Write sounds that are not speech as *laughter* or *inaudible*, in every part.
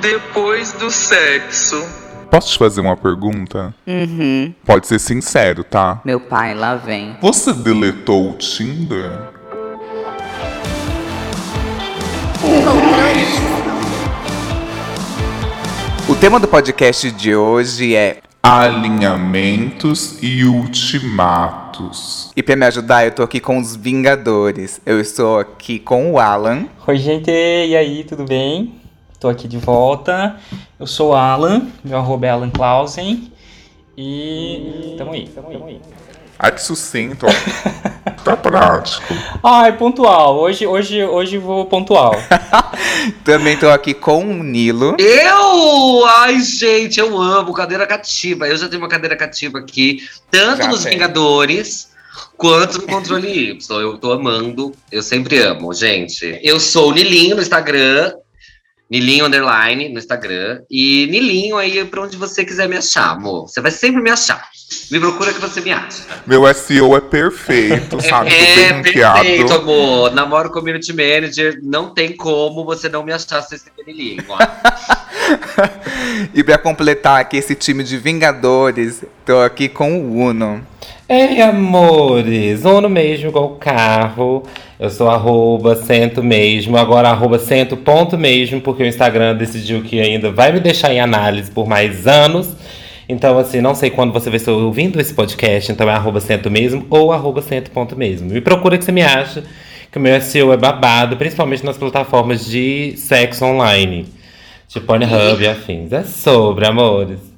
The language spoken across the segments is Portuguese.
depois do sexo. Posso te fazer uma pergunta? Uhum. Pode ser sincero, tá? Meu pai, lá vem. Você deletou o Tinder? O tema do podcast de hoje é Alinhamentos e ultimatos. E pra me ajudar, eu tô aqui com os Vingadores. Eu estou aqui com o Alan. Oi, gente, e aí, tudo bem? Tô aqui de volta. Eu sou o Alan, meu arroba é Alan Clausen. E tamo aí, tamo aí. Ai, que sucinto. ó. *laughs* tá prático. Ai, pontual. Hoje, hoje, hoje vou pontual. *laughs* Também tô aqui com o Nilo. Eu! Ai, gente, eu amo cadeira cativa. Eu já tenho uma cadeira cativa aqui, tanto Já nos tem. Vingadores quanto no Controle Y. Eu tô amando, eu sempre amo, gente. Eu sou o Nilinho no Instagram, Nilinho Underline no Instagram, e Nilinho aí pra onde você quiser me achar, amor. Você vai sempre me achar. Me procura que você me acha. Meu SEO é perfeito, sabe? Tô É, bem perfeito, amor. Namoro Community Manager, não tem como você não me achar sem ser Nilinho. *laughs* E pra completar aqui esse time de Vingadores, tô aqui com o Uno. Ei, amores, Uno mesmo, igual carro. Eu sou arroba cento mesmo, agora arroba cento ponto mesmo, porque o Instagram decidiu que ainda vai me deixar em análise por mais anos. Então, assim, não sei quando você vai estar ouvindo esse podcast, então é arroba cento mesmo ou arroba cento ponto mesmo. Me procura que você me acha, que o meu SEO é babado, principalmente nas plataformas de sexo online. Tipo Pornhub e afins. É sobre, amores.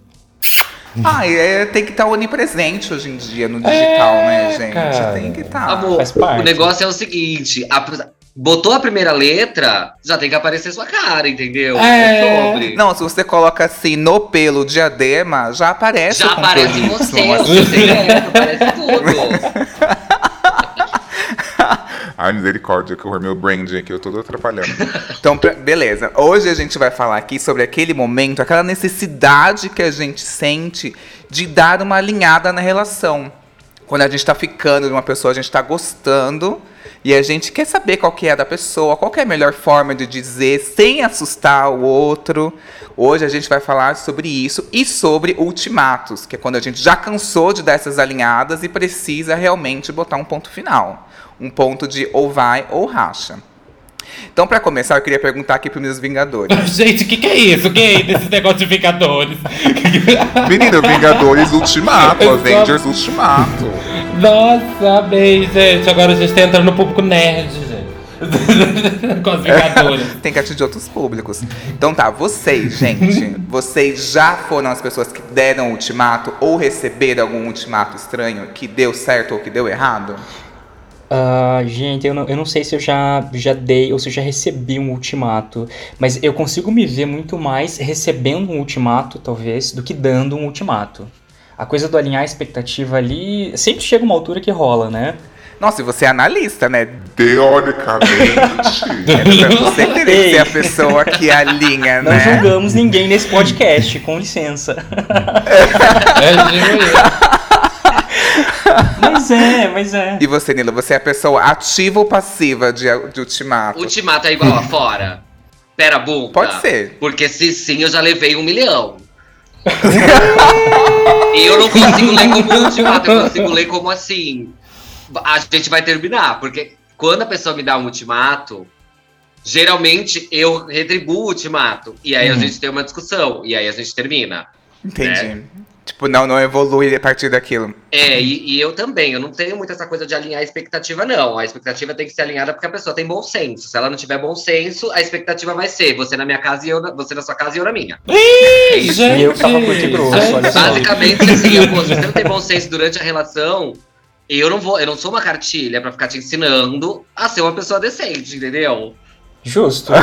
Ah, é, tem que estar onipresente hoje em dia no digital, né, gente? cara. Tem que estar. Amor, faz parte. o negócio é o seguinte: a- botou a primeira letra, já tem que aparecer sua cara, entendeu? É. sobre. Não, se você coloca assim no pelo diadema, já aparece já o aparece você, assim. secreto, aparece tudo. *laughs* Ai, misericórdia, que eu meu branding aqui, eu tô atrapalhando. *laughs* Então, beleza. Hoje a gente vai falar aqui sobre aquele momento, aquela necessidade que a gente sente de dar uma alinhada na relação. Quando a gente tá ficando de uma pessoa, a gente tá gostando e a gente quer saber qual que é da pessoa, qual é a melhor forma de dizer sem assustar o outro. Hoje a gente vai falar sobre isso e sobre ultimatos, que é quando a gente já cansou de dar essas alinhadas e precisa realmente botar um ponto final. Um ponto de ou vai ou racha. Então, pra começar, eu queria perguntar aqui pros meus Vingadores. *laughs* Gente, o que, que é isso? O que é desses negócios de Vingadores? *laughs* Menino, Vingadores Ultimato, Avengers Ultimato. Nossa, bem, gente. Agora a gente tá entrando no público nerd, gente. *laughs* Com os Vingadores. Tem que atingir outros públicos. Então tá, vocês, gente, vocês já foram as pessoas que deram ultimato ou receberam algum ultimato estranho que deu certo ou que deu errado? Ah, gente, eu não, eu não sei se eu já, já dei ou se eu já recebi um ultimato, mas eu consigo me ver muito mais recebendo um ultimato, talvez, do que dando um ultimato. A coisa do alinhar a expectativa ali sempre chega uma altura que rola, né? Nossa, e você é analista, né? Teoricamente. *laughs* Você teria que ser a pessoa que alinha, Não né? julgamos ninguém nesse podcast, com licença. É, tipo isso. *laughs* Mas é, mas é. E você, Nilo, você é a pessoa ativa ou passiva de, de ultimato? Ultimato é igual a fora. Pera, bunda. Pode ser. Porque se sim, eu já levei um milhão. *laughs* e eu não consigo ler como ultimato, eu consigo ler como assim. A gente vai terminar, porque quando a pessoa me dá um ultimato, geralmente eu retribuo o ultimato. E aí a Uhum. gente tem uma discussão, e aí a gente termina. Entendi. Tipo, não, não evolui a partir daquilo. É, e, e eu também, eu não tenho muito essa coisa de alinhar a expectativa, não. A expectativa tem que ser alinhada porque a pessoa tem bom senso. Se ela não tiver bom senso, a expectativa vai ser você na minha casa e eu na, você na sua casa e eu na minha. É isso. Gente, E eu tava curto e grosso, olha. Basicamente, assim, pô, se você não tem bom senso durante a relação, eu não vou, eu não sou uma cartilha pra ficar te ensinando a ser uma pessoa decente, entendeu? Justo. *laughs*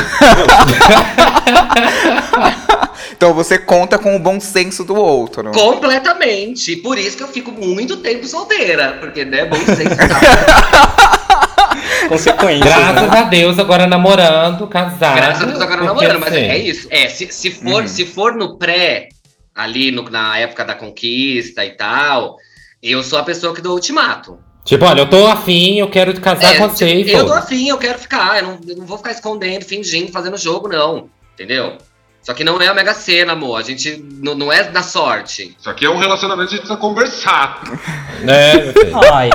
Então você conta com o bom senso do outro. Completamente. E por isso que eu fico muito tempo solteira. Porque, né, bom senso. tá? *laughs* Consequência. Graças a Deus, agora namorando, casado. Graças a Deus agora namorando, mas é isso. É, se, se, for, Uhum. se for no pré, ali no- na época da conquista e tal, eu sou a pessoa que dou ultimato. Tipo, olha, eu tô afim, eu quero casar É, com você e eu tô afim, eu quero ficar. Eu não, eu não vou ficar escondendo, fingindo, fazendo jogo, não. Entendeu? Só que não é a Mega Sena, amor. A gente não, não é na sorte. Isso aqui é um relacionamento que a gente precisa conversar. É. Ai,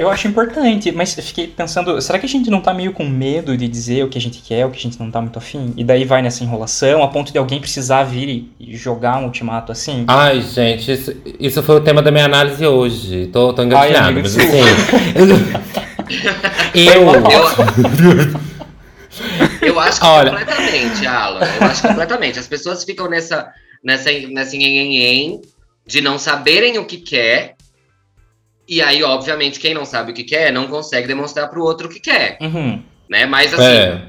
eu, acho importante, mas eu fiquei pensando, será que a gente não tá meio com medo de dizer o que a gente quer, o que a gente não tá muito afim? E daí vai nessa enrolação, a ponto de alguém precisar vir e, jogar um ultimato assim? Ai, gente, isso, isso foi o tema da minha análise hoje. Tô, tô engatilhado, mas assim. *laughs* eu. *laughs* Eu acho que Olha. completamente, Alan. Eu acho que completamente. As pessoas ficam nessa, nessa, nessa nhenhenhen de não saberem o que quer. E aí, obviamente, quem não sabe o que quer não consegue demonstrar pro outro o que quer, Uhum, né? Mas assim, É.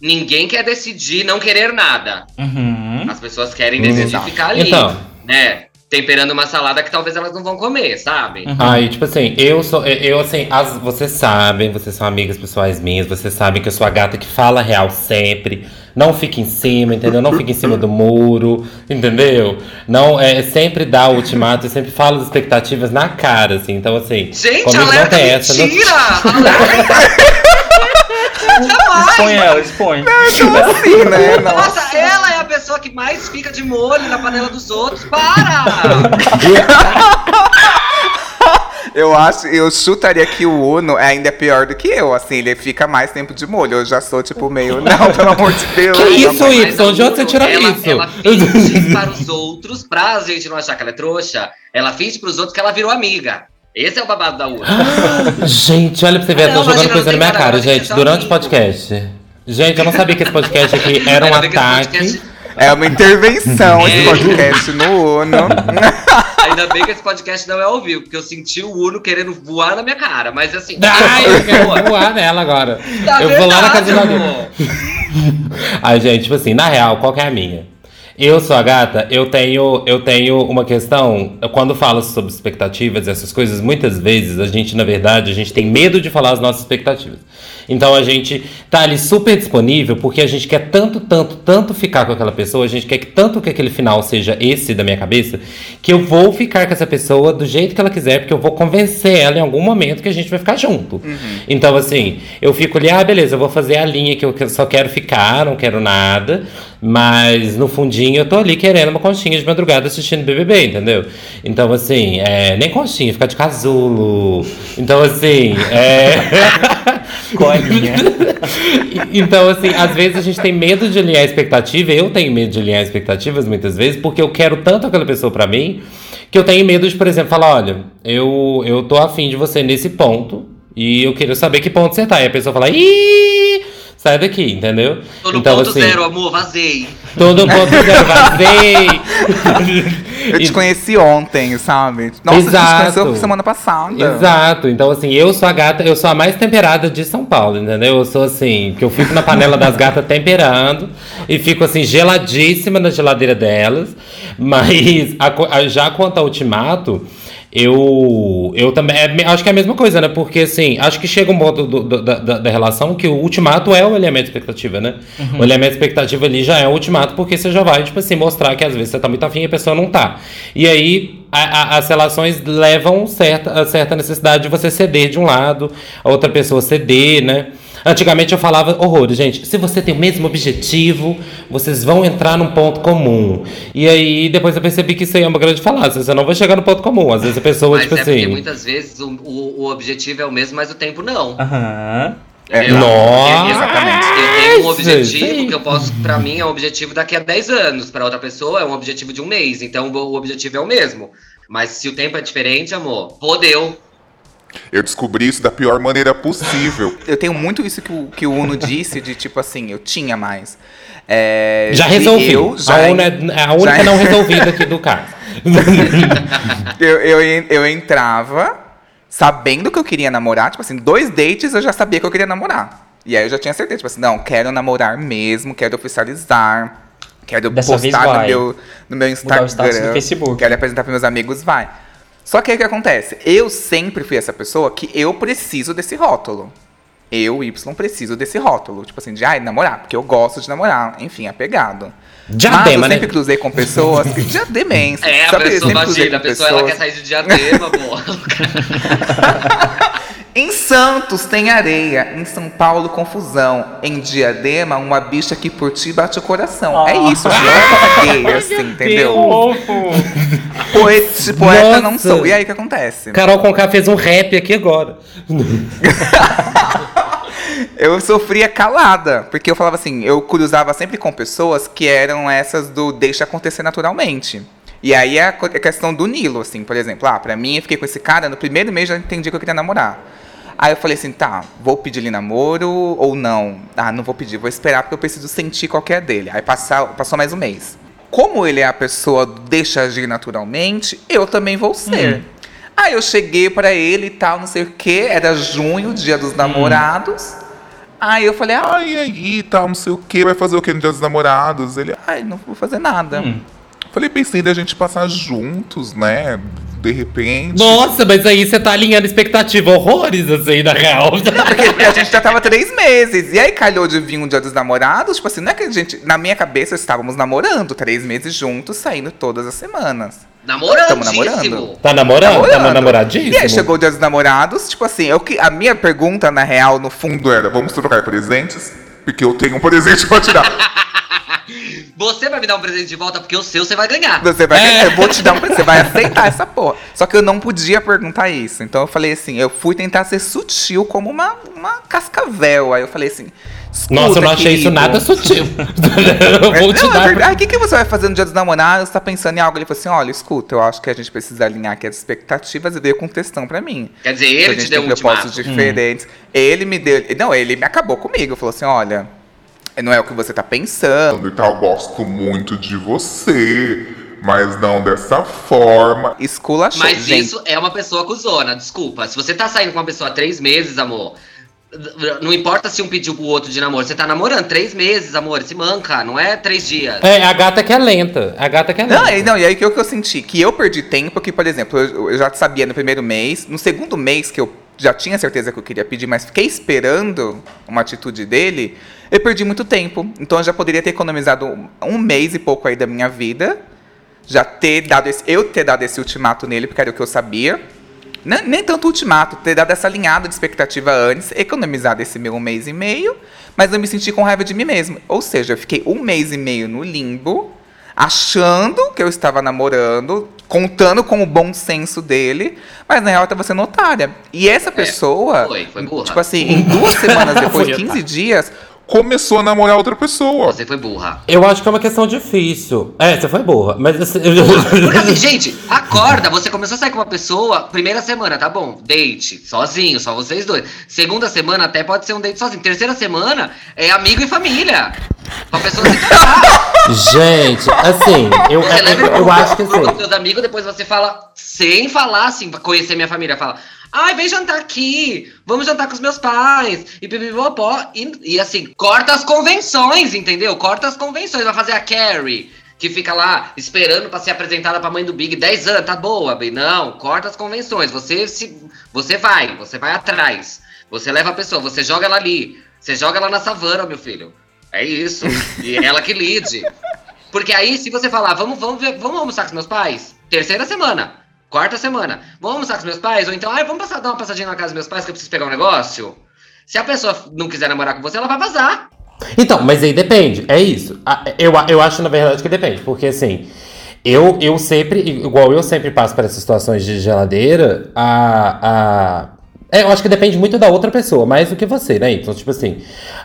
ninguém quer decidir não querer nada. uhum. As pessoas querem decidir ficar ali, Então, né? Temperando uma salada que talvez elas não vão comer, sabe? uhum. Aí, tipo assim, eu sou. Eu, assim, as, vocês sabem, vocês são amigas pessoais minhas, vocês sabem que eu sou a gata que fala real sempre. Não fica em cima, entendeu? Não fica em cima do muro, entendeu? Não, é sempre dá o ultimato, eu sempre falo as expectativas na cara, assim. Então, assim. Gente, comigo não alerta tem essa, não- mentira! *laughs* Alerta! Expõe ela, expõe. Assim, né? Nossa. Nossa, ela é pessoa que mais fica de molho na panela dos outros. Para! *laughs* Eu acho, eu chutaria que o Uno ainda é pior do que eu, assim, ele fica mais tempo de molho. Eu já sou, tipo, meio, *laughs* não, pelo amor de Deus. Que isso, Y? De onde você tirou ela, isso? Ela finge para os outros, pra gente não achar que ela é trouxa, ela finge pros outros que ela virou amiga. Esse é o babado da Uno. Gente, olha pra você ver, Ah, eu não, tô jogando coisa na minha cara, cara, gente, é durante o podcast. Gente, eu não sabia que esse podcast aqui era um ataque. É uma intervenção esse É. podcast no Uno. *laughs* Ainda bem que esse podcast não é ao vivo, porque eu senti o Uno querendo voar na minha cara. Mas assim. Ai, eu *laughs* quero voar nela agora. Tá eu vou lá na casa de verdade. Ai, gente, tipo assim, na real, qual que é a minha? Eu sou a gata, eu tenho, eu tenho uma questão. eu, Quando falo sobre expectativas, essas coisas, muitas vezes a gente, na verdade, a gente tem medo de falar as nossas expectativas. Então a gente tá ali super disponível porque a gente quer tanto, tanto, tanto ficar com aquela pessoa, a gente quer que tanto que aquele final seja esse da minha cabeça, que eu vou ficar com essa pessoa do jeito que ela quiser, porque eu vou convencer ela em algum momento que a gente vai ficar junto. Então, assim, eu fico ali, ah, beleza, eu vou fazer a linha que eu só quero ficar, não quero nada. Mas no fundinho eu tô ali querendo uma conchinha de madrugada assistindo BBB, entendeu? Então, assim, é, nem conchinha, ficar de casulo. Então, assim, é. *laughs* Colinha. *laughs* então, assim, às vezes a gente tem medo de alinhar expectativa. Eu tenho medo de alinhar expectativas muitas vezes, porque eu quero tanto aquela pessoa pra mim, que eu tenho medo de, por exemplo, falar: olha, eu, eu tô afim de você nesse ponto, e eu quero saber que ponto você tá. E a pessoa fala: ih, sai daqui, entendeu? Tô no então, ponto assim, zero, amor, vazei. Todo ponto zero, vazei. *laughs* Eu te conheci ontem, sabe? Nossa, a gente Exato. conheceu semana passada. Exato, então assim, eu sou a gata, eu sou a mais temperada de São Paulo, entendeu? Eu sou assim, que eu fico na panela das gatas temperando e fico assim, geladíssima na geladeira delas. Mas a a- já quanto ao ultimato, eu, eu também é acho que é a mesma coisa, né? Porque assim, acho que chega um ponto do- do- da, da, relação que o ultimato é o de expectativa, né? O alinhamento de expectativa ali já é o ultimato, porque você já vai, tipo assim, mostrar que às vezes você tá muito afim e a pessoa não tá. E aí a- a- as relações levam certa, a certa necessidade de você ceder de um lado, a outra pessoa ceder, né? Antigamente eu falava horrores, gente. Se você tem o mesmo objetivo, vocês vão entrar num ponto comum. E aí depois eu percebi que isso aí é uma grande falácia. Você não vai chegar no ponto comum. Às vezes a pessoa, Mas tipo é porque assim. muitas vezes o, o, o objetivo é o mesmo, mas o tempo não. Aham. É, Entendeu? Nossa! Exatamente. Eu tenho um objetivo sim. que eu posso, pra mim, é um objetivo daqui a 10 anos. Pra outra pessoa é um objetivo de um mês. Então o objetivo é o mesmo. Mas se o tempo é diferente, amor, fodeu. Eu descobri isso da pior maneira possível. *laughs* Eu tenho muito isso que o, que o Uno disse, de tipo assim, eu tinha mais. É, Já resolvi. Eu, já, a, una- é a única já- não resolvida aqui *laughs* do caso. eu, eu, eu entrava sabendo que eu queria namorar, tipo assim, dois dates eu já sabia que eu queria namorar. E aí eu já tinha certeza, tipo assim, não, quero namorar mesmo, quero oficializar, quero Dessa vez postar no meu, no meu Mudar o Instagram, status do Facebook. quero apresentar para meus amigos, vai. Só que aí o que acontece? Eu sempre fui essa pessoa que eu preciso desse rótulo. Eu, Y, preciso desse rótulo. Tipo assim, de ai, namorar, porque eu gosto de namorar. Enfim, apegado. Mas eu Diadema, né? sempre cruzei com pessoas *laughs* que. Diademens. É, a Sabe, pessoa, imagina, a pessoa ela pessoas- quer sair de diadema, amor. *laughs* Em Santos tem areia, em São Paulo confusão, em Diadema uma bicha que por ti bate o coração. Ah. É isso, gente. É gay, *laughs* assim, entendeu? Poeta, poeta não sou. E aí o que acontece? Carol Conká fez um rap aqui agora. *laughs* Eu sofria calada, porque eu falava assim, eu cruzava sempre com pessoas que eram essas do deixa acontecer naturalmente. E aí é a questão do Nilo, assim, por exemplo. Ah, pra mim, eu fiquei com esse cara, no primeiro mês já entendi que eu queria namorar. Aí eu falei assim, tá, vou pedir ele namoro ou não? Ah, não vou pedir, vou esperar porque eu preciso sentir qualquer dele. Aí passa, passou mais um mês. Como ele é a pessoa deixa agir naturalmente, eu também vou ser. Aí eu cheguei pra ele e tal, não sei o que, era junho, dia dos namorados. Aí eu falei, ah, Ai, aí, tal, não sei o que, vai fazer o que no dia dos namorados? Ele, ai, não vou fazer nada. falei, pensei da gente passar juntos, né? De repente. Nossa, mas aí você tá alinhando expectativa horrores, assim, na real. *laughs* Porque a gente já tava três meses. E aí calhou de vir um dia dos namorados. Tipo assim, não é que a gente. Na minha cabeça estávamos namorando, três meses juntos, saindo todas as semanas. Namorandíssimo. namorando. Tá namorando? Tá Namorando. namoradíssimo? E aí chegou o dia dos namorados, tipo assim, eu, que- a minha pergunta, na real, no fundo, Fundo era, vamos trocar presentes? Porque eu tenho um presente pra tirar. *laughs* *laughs* Você vai me dar um presente de volta porque o seu você vai ganhar. Você vai, É. eu vou te dar um *laughs* presente, você vai aceitar essa porra. Só que eu não podia perguntar isso. Então eu falei assim, eu fui tentar ser sutil como uma, uma cascavel. Aí eu falei assim, escuta, Nossa, eu não achei isso querido. nada sutil. *laughs* eu vou te não, é dar. verdade. Aí o que, que você vai fazer no dia dos namorados? Você tá pensando em algo? Ele falou assim: olha, escuta, eu acho que a gente precisa alinhar aqui as expectativas e veio com textão pra mim. Quer dizer, ele te deu um propósitos ultimato. diferentes. Ele me deu. Não, ele me acabou comigo. Falou assim: olha, não é o que você tá pensando. E tal, gosto muito de você, mas não dessa forma. Esculachou. Mas gente. isso é uma pessoa cuzona, desculpa. Se você tá saindo com uma pessoa há três meses, amor. Não importa se um pediu pro outro de namoro. Você tá namorando três meses, amor. Se manca, não é três dias. É, a gata que é lenta. A gata que é lenta. Não, e- não, e aí que eu, que eu senti? Que eu perdi tempo, que, por exemplo, eu, eu já sabia no primeiro mês, no segundo mês que eu já tinha certeza que eu queria pedir, mas fiquei esperando uma atitude dele, eu perdi muito tempo. Então eu já poderia ter economizado um, mês e pouco aí da minha vida, já ter dado esse, eu ter dado esse ultimato nele, porque era o que eu sabia. Nem, nem tanto ultimato, ter dado essa alinhada de expectativa antes, economizado esse meu um mês e meio, mas eu me senti com raiva de mim mesmo. Ou seja, eu fiquei um mês e meio no limbo, achando que eu estava namorando, contando com o bom senso dele, mas na real eu estava sendo otária. E essa pessoa, É, foi, foi tipo assim, em duas semanas *laughs* depois, Foi 15 otária. dias, Começou a namorar outra pessoa. Você foi burra. Eu acho que é uma questão difícil. É, você foi burra. Mas assim, Porque assim, gente, acorda, você começou a sair com uma pessoa, primeira semana, tá bom, date, sozinho, só vocês dois. Segunda semana até pode ser um date sozinho. Terceira semana é amigo e família. Pra pessoa se casar. *laughs* Gente, assim, eu, Você leva eu, eu pra acho que com assim. seus amigos, depois você fala, sem falar assim, pra conhecer minha família, fala, ai, vem jantar aqui, vamos jantar com os meus pais, e pipipopó, e, e assim, corta as convenções, entendeu? Corta as convenções, vai fazer a Carrie, que fica lá esperando pra ser apresentada pra mãe do Big 10 anos, tá boa, bem, não, corta as convenções, você se, você vai, você vai atrás, você leva a pessoa, você joga ela ali, você joga ela na savana, meu filho, é isso, e é ela que lide. *laughs* Porque aí, se você falar, vamos, vamos, ver, vamos almoçar com os meus pais, terceira semana, quarta semana, vamos almoçar com os meus pais, ou então, ah, vamos passar, dar uma passadinha na casa dos meus pais que eu preciso pegar um negócio. Se a pessoa não quiser namorar com você, ela vai vazar. Então, mas aí depende, é isso. Eu, eu acho, na verdade, que depende, porque assim, eu, eu sempre, igual eu sempre passo para essas situações de geladeira, a. a é, eu acho que depende muito da outra pessoa, mais do que você, né? Então, tipo assim,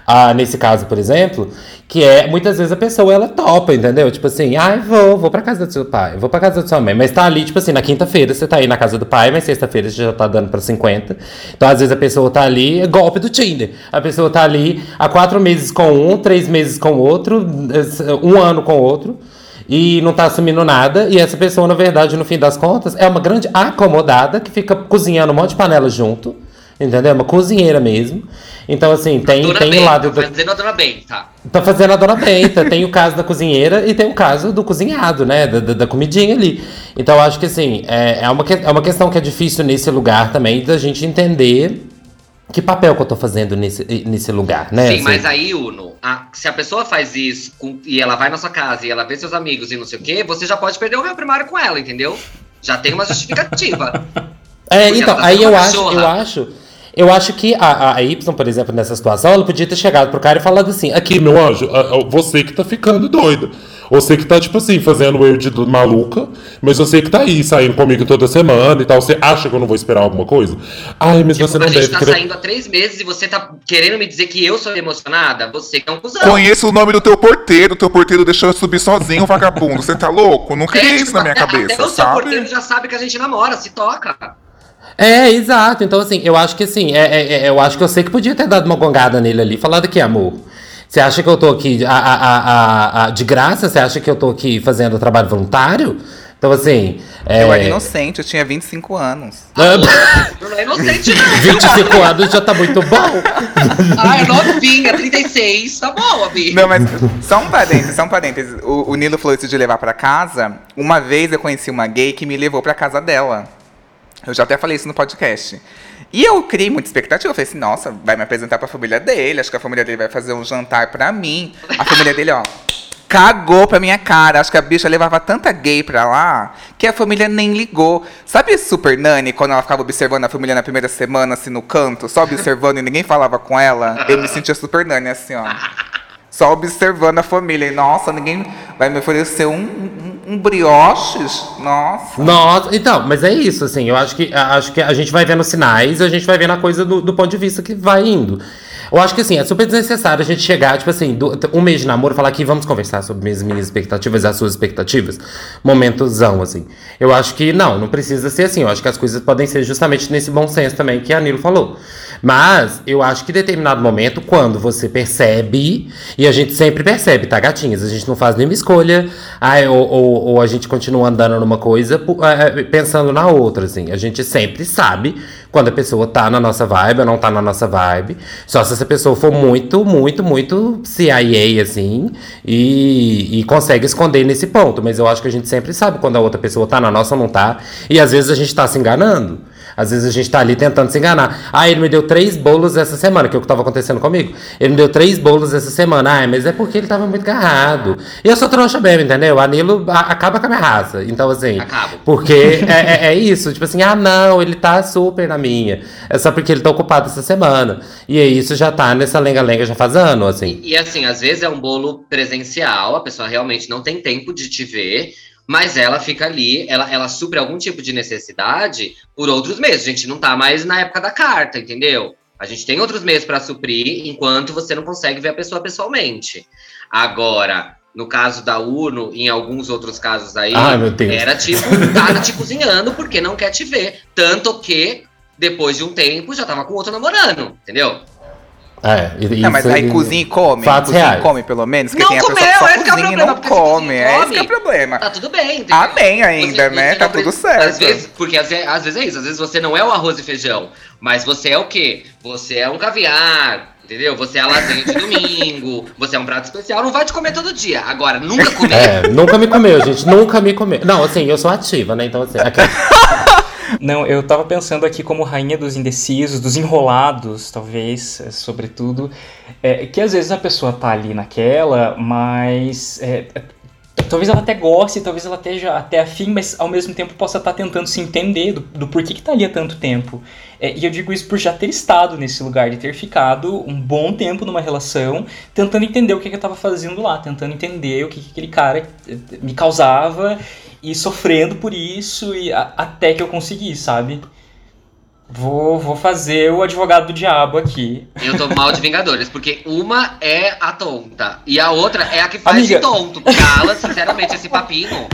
ah, nesse caso, por exemplo, que é, muitas vezes a pessoa, ela topa, entendeu? Tipo assim, ai, vou, vou pra casa do seu pai, vou pra casa da sua mãe, mas tá ali, tipo assim, na quinta-feira você tá aí na casa do pai, mas sexta-feira você já tá dando pra 50. Então, às vezes a pessoa tá ali, é golpe do Tinder. A pessoa tá ali há quatro meses com um, três meses com outro, um ano com outro e não tá assumindo nada. E essa pessoa, na verdade, no fim das contas, é uma grande acomodada que fica cozinhando um monte de panela junto. Entendeu? Uma cozinheira mesmo. Então, assim, tem, Dona tem o lado. Da, fazendo a Dona Benta. tá fazendo a dona Benta. tem o caso da cozinheira e tem o caso do cozinhado, né? Da, da, da comidinha ali. Então, eu acho que, assim, é, é, uma, é uma questão que é difícil nesse lugar também da gente entender que papel que eu tô fazendo nesse, nesse lugar, né? Sim, assim. mas aí, Uno, a- se a pessoa faz isso com- e ela vai na sua casa e ela vê seus amigos e não sei o quê, você já pode perder o réu primário com ela, entendeu? Já tem uma justificativa. *laughs* É, então, tá aí eu uma acho, cachorra. eu acho, Eu acho que a, a Y, por exemplo, nessa situação, ela podia ter chegado pro cara e falado assim: aqui, meu anjo, a- a- você que tá ficando doida. Você que tá, tipo assim, fazendo eu de maluca, mas você que tá aí saindo comigo toda semana e tal. Você acha que eu não vou esperar alguma coisa? Ai, mas você Tipo, a não gente deve tá querer. saindo há três meses e você tá querendo me dizer que eu sou emocionada? Você que é um cuzão. Conheço o nome do teu porteiro, teu porteiro deixou eu subir sozinho, vagabundo. Você tá louco? Não criei É, isso tipo, na minha até- cabeça, até o seu porteiro sabe? já sabe que a gente namora, se toca. É, exato. Então, assim, eu acho que assim, é, é- é- eu acho que eu sei que podia ter dado uma gongada nele ali, falado aqui, amor. Você acha que eu tô aqui a- a- a- a- a- de graça? Você acha que eu tô aqui fazendo trabalho voluntário? Então, assim. É, Eu era inocente, eu tinha 25 anos. *laughs* Eu *laughs* não é inocente, não. 25 anos já tá muito bom. *laughs* Ah, é novinha, 36. Tá bom, amigo. Não, mas só um parênteses, só um parênteses. O, o Nilo falou isso de levar pra casa. Uma vez eu conheci uma gay que me levou pra casa dela. Eu já até falei isso no podcast. E eu criei muita expectativa. Eu falei assim, nossa, vai me apresentar pra família dele. Acho que a família dele vai fazer um jantar pra mim. A família dele, ó, cagou pra minha cara. Acho que a bicha levava tanta gay pra lá que a família nem ligou. Sabe Super Nani, quando ela ficava observando a família na primeira semana, assim, no canto, só observando e ninguém falava com ela? Eu me sentia Super Nani, assim, ó. Só observando a família. E, nossa, ninguém vai me oferecer um, um, um brioches? Nossa. Nossa, então, mas é isso, assim, eu acho que, acho que a gente vai vendo sinais a gente vai vendo a coisa do, do ponto de vista que vai indo. Eu acho que, assim, é super desnecessário a gente chegar, tipo assim, do- um mês de namoro falar aqui, vamos conversar sobre minhas, minhas expectativas e as suas expectativas. Momentozão, assim. Eu acho que, não, não precisa ser assim. Eu acho que as coisas podem ser justamente nesse bom senso também que a Nilo falou. Mas, eu acho que em determinado momento, quando você percebe, e a gente sempre percebe, tá, gatinhas? A gente não faz nenhuma escolha, ai, ou, ou, ou a gente continua andando numa coisa pu- é, pensando na outra, assim. A gente sempre sabe quando a pessoa tá na nossa vibe ou não tá na nossa vibe. Só se essa pessoa for muito, muito, muito CIA, assim, e, e consegue esconder nesse ponto. Mas eu acho que a gente sempre sabe quando a outra pessoa tá na nossa ou não tá. E às vezes a gente tá se enganando. Às vezes a gente tá ali tentando se enganar. Ah, ele me deu três bolos essa semana, que é o que tava acontecendo comigo. Ele me deu três bolos essa semana. Ah, mas é porque ele tava muito agarrado. E eu sou trouxa mesmo, entendeu? Anilo acaba com a minha raça. Então, assim. Acabo. Porque é, é- é isso. Tipo assim, ah, não, ele tá super na minha. É só porque ele tá ocupado essa semana. E aí isso já tá nessa lenga-lenga já faz ano, assim. E assim, às vezes é um bolo presencial, a pessoa realmente não tem tempo de te ver, mas ela fica ali, ela, ela supre algum tipo de necessidade por outros meses. A gente não tá mais na época da carta, entendeu? A gente tem outros meios para suprir enquanto você não consegue ver a pessoa pessoalmente. Agora, no caso da Uno, em alguns outros casos aí, Ai, era tipo, cara te cozinhando porque não quer te ver. Tanto que, depois de um tempo, já tava com outro namorando, entendeu? É, e- Não, mas isso aí cozinha e come. Fatos cozinha reais. e come, pelo menos. Porque Não tem a pessoa comeu, que só esse que é o cozinha e problema, não come. É esse que é o problema. Tá tudo bem, entendeu? Amém ainda, Você- né? Tá tudo certo. Às vezes, porque às vezes, às vezes é isso, às vezes você não é o arroz e feijão, mas você é o quê? Você é um caviar, entendeu? Você é a lasanha de domingo, *laughs* você é um prato especial, não vai te comer todo dia. Agora, nunca comer. *laughs* É, nunca me comeu, gente. Nunca me comeu. Não, assim, eu sou ativa, né? Então, assim. aqui- Não, eu tava pensando aqui como rainha dos indecisos, dos enrolados, talvez, é, sobretudo, é, que às vezes a pessoa tá ali naquela, mas é, é, talvez ela até goste, talvez ela esteja até afim, mas ao mesmo tempo possa estar tentando se entender do, do porquê que tá ali há tanto tempo. É, e eu digo isso por já ter estado nesse lugar, de ter ficado um bom tempo numa relação, tentando entender o que, que eu tava fazendo lá, tentando entender o que, que aquele cara eh, me causava e sofrendo por isso e a- até que eu consegui, sabe? Vou, vou fazer o advogado do diabo aqui. Eu tô mal de Vingadores, porque uma é a tonta e a outra é a que faz Amiga. de tonto. Cala, sinceramente, esse papinho.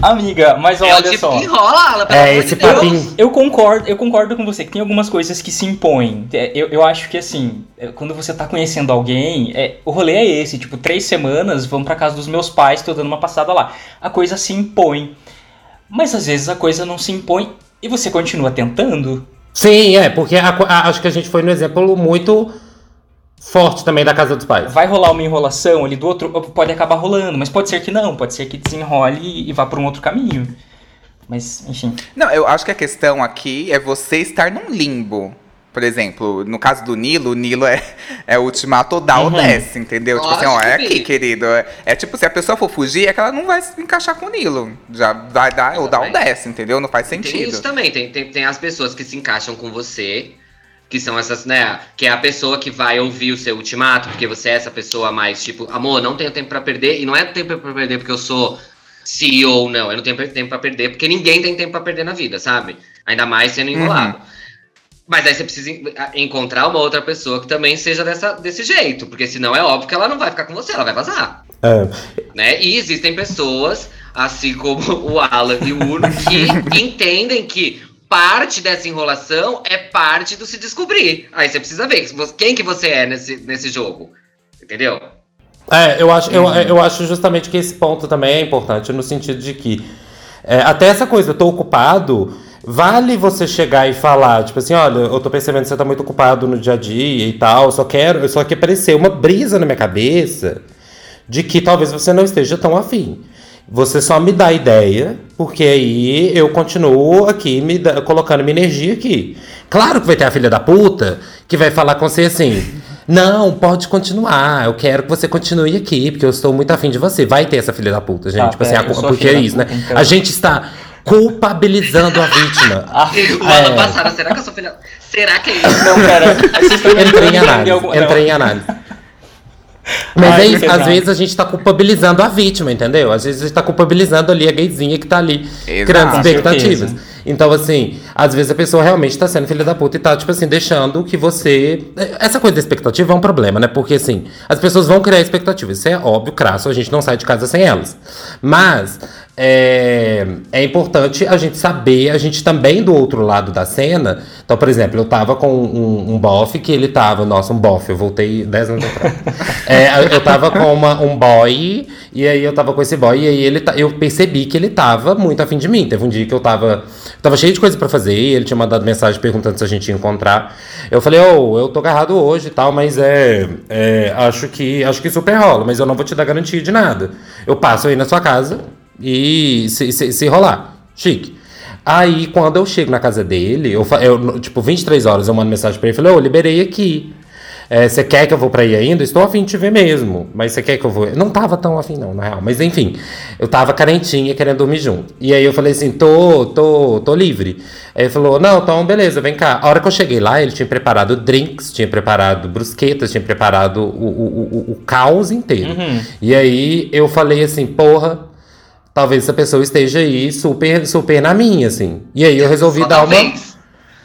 Amiga, mas é olha tipo só. que enrola, pelo É, amor esse de papinho. Eu concordo, eu concordo com você que tem algumas coisas que se impõem. É, Eu, eu acho que assim, é, quando você tá conhecendo alguém, é, o rolê é esse, tipo, três semanas, vamos pra casa dos meus pais, tô dando uma passada lá. A coisa se impõe. Mas às vezes a coisa não se impõe e você continua tentando. Sim, é, porque a a- acho que a gente foi no exemplo muito forte também da casa dos pais. Vai rolar uma enrolação ali do outro, pode acabar rolando, mas pode ser que não, pode ser que desenrole e vá pra um outro caminho. Mas, enfim. Não, eu acho que a questão aqui é você estar num limbo. Por exemplo, no caso do Nilo, o Nilo é, é ultimato ou dá ou Uhum. desce, entendeu? Tipo assim, ó, é Lógico, aqui, querido. É, é tipo, se a pessoa for fugir, é que ela não vai se encaixar com o Nilo. Já vai dar ou dá ou desce, entendeu? Não faz Tem sentido. isso também, tem, tem, tem as pessoas que se encaixam com você, Que são essas, né? Que é a pessoa que vai ouvir o seu ultimato, porque você é essa pessoa mais tipo, amor, não tenho tempo pra perder. E não é tempo pra perder porque eu sou CEO, não. Eu não tenho tempo pra perder, porque ninguém tem tempo pra perder na vida, sabe? Ainda mais sendo enrolado. Mas aí você precisa en- a- encontrar uma outra pessoa que também seja dessa, desse jeito, porque senão é óbvio que ela não vai ficar com você, ela vai vazar. É. Né? E existem pessoas, assim como *laughs* o Alan e o Uno, que *laughs* entendem que parte dessa enrolação é parte do se descobrir. Aí você precisa ver quem que você é nesse, nesse jogo. Entendeu? É, eu acho, eu, eu acho justamente que esse ponto também é importante, no sentido de que é, até essa coisa, eu tô ocupado, vale você chegar e falar, tipo assim, olha, eu tô percebendo que você tá muito ocupado no dia a dia e tal, eu só quero, eu só que apareceu uma brisa na minha cabeça de que talvez você não esteja tão afim. Você só me dá ideia, porque aí eu continuo aqui me dá- colocando minha energia aqui. Claro que vai ter a filha da puta que vai falar com você assim: Não, pode continuar, eu quero que você continue aqui, porque eu estou muito afim de você. Vai ter essa filha da puta, gente. Tá, tipo assim, pera, a- eu sou a porque é da isso, né? puta, então. A gente está culpabilizando a vítima. *laughs* Ah, O Alan É. passaram, será que eu sou filha? Será que é isso? não, pera. Entrei em análise. algum- Entrei em análise. Mas Ai, é isso, às vezes a gente tá culpabilizando a vítima, entendeu? Às vezes a gente tá culpabilizando ali a gayzinha que tá ali Exato. criando expectativas. Então, assim, às vezes a pessoa realmente tá sendo filha da puta e tá, tipo assim, deixando que você. Essa coisa da expectativa é um problema, né? Porque, assim, as pessoas vão criar expectativas. Isso é óbvio, crasso, a gente não sai de casa sem elas. Mas. É, é importante a gente saber, a gente também do outro lado da cena. Então, por exemplo, eu tava com um, um bofe que ele tava, nossa, um bofe, eu voltei 10 anos atrás. *laughs* É, eu tava com uma- um boy, e aí eu tava com esse boy, e aí ele eu percebi que ele tava muito afim de mim. Teve um dia que eu tava, tava cheio de coisa pra fazer, e ele tinha mandado mensagem perguntando se a gente ia encontrar. Eu falei, ô, eu tô agarrado hoje e tal, mas é, é, acho que acho que super rola, mas eu não vou te dar garantia de nada. Eu passo aí na sua casa e se, se, se rolar. Chique. Aí, quando eu chego na casa dele, eu, eu tipo, 23 horas eu mando mensagem pra ele e falei, ô, liberei aqui. É, Você quer que eu vou pra aí ainda? Estou afim de te ver mesmo. Mas você quer que eu vou? Não tava tão afim, não, na real. Mas enfim, eu tava carentinha, querendo dormir junto. E aí eu falei assim: tô, tô, tô livre. Aí ele falou: não, então beleza, vem cá. A hora que eu cheguei lá, ele tinha preparado drinks, tinha preparado brusquetas, tinha preparado o, o, o, o caos inteiro. E aí eu falei assim: porra, talvez essa pessoa esteja aí super, super na minha, assim. E aí eu resolvi Só dar uma. talvez.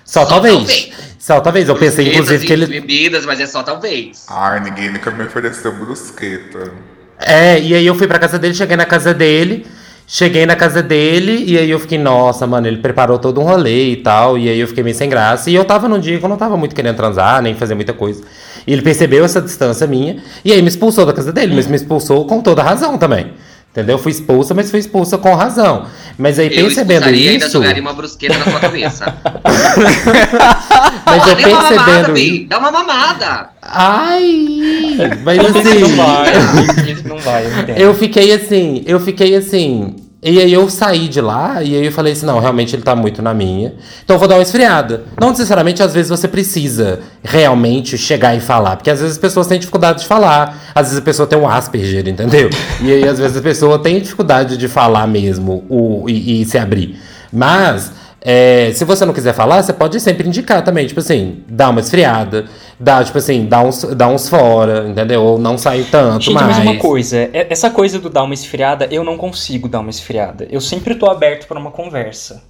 Só, Só talvez. talvez. Só talvez. Eu pensei, inclusive, que ele. bebidas, mas é só talvez. Ai, ninguém nunca me ofereceu brusqueta. É, e aí eu fui pra casa dele, cheguei na casa dele, cheguei na casa dele, e aí eu fiquei, nossa, mano, ele preparou todo um rolê e tal, e aí eu fiquei meio sem graça. E eu tava num dia que eu não tava muito querendo transar, nem fazer muita coisa. E ele percebeu essa distância minha, e aí me expulsou da casa dele, mas me expulsou com toda razão também. Entendeu? Fui expulsa, mas fui expulsa com razão. Mas aí Eu percebendo expulsaria e ainda isso. jogaria uma brusqueta na sua cabeça. *laughs* Mas eu Dá uma mamada, percebendo isso. Dá uma mamada. Ai! Mas Isso não assim. vai, isso não vai, eu. Eu fiquei assim, eu fiquei assim. E aí eu saí de lá e aí eu falei assim, não, realmente ele tá muito na minha. Então eu vou dar uma esfriada. Não necessariamente, às vezes, você precisa realmente chegar e falar. Porque às vezes as pessoas têm dificuldade de falar. Às vezes a pessoa tem um Asperger, entendeu? E aí, às vezes, a pessoa tem dificuldade de falar mesmo o, e, e se abrir. Mas, é, se você não quiser falar, você pode sempre indicar também. Tipo assim, dar uma esfriada. Dar, tipo assim, dar uns, dar uns fora, entendeu? Ou não sair tanto Gente, mais. mas uma coisa, é- essa coisa do dar uma esfriada, eu não consigo dar uma esfriada. Eu sempre tô aberto para uma conversa.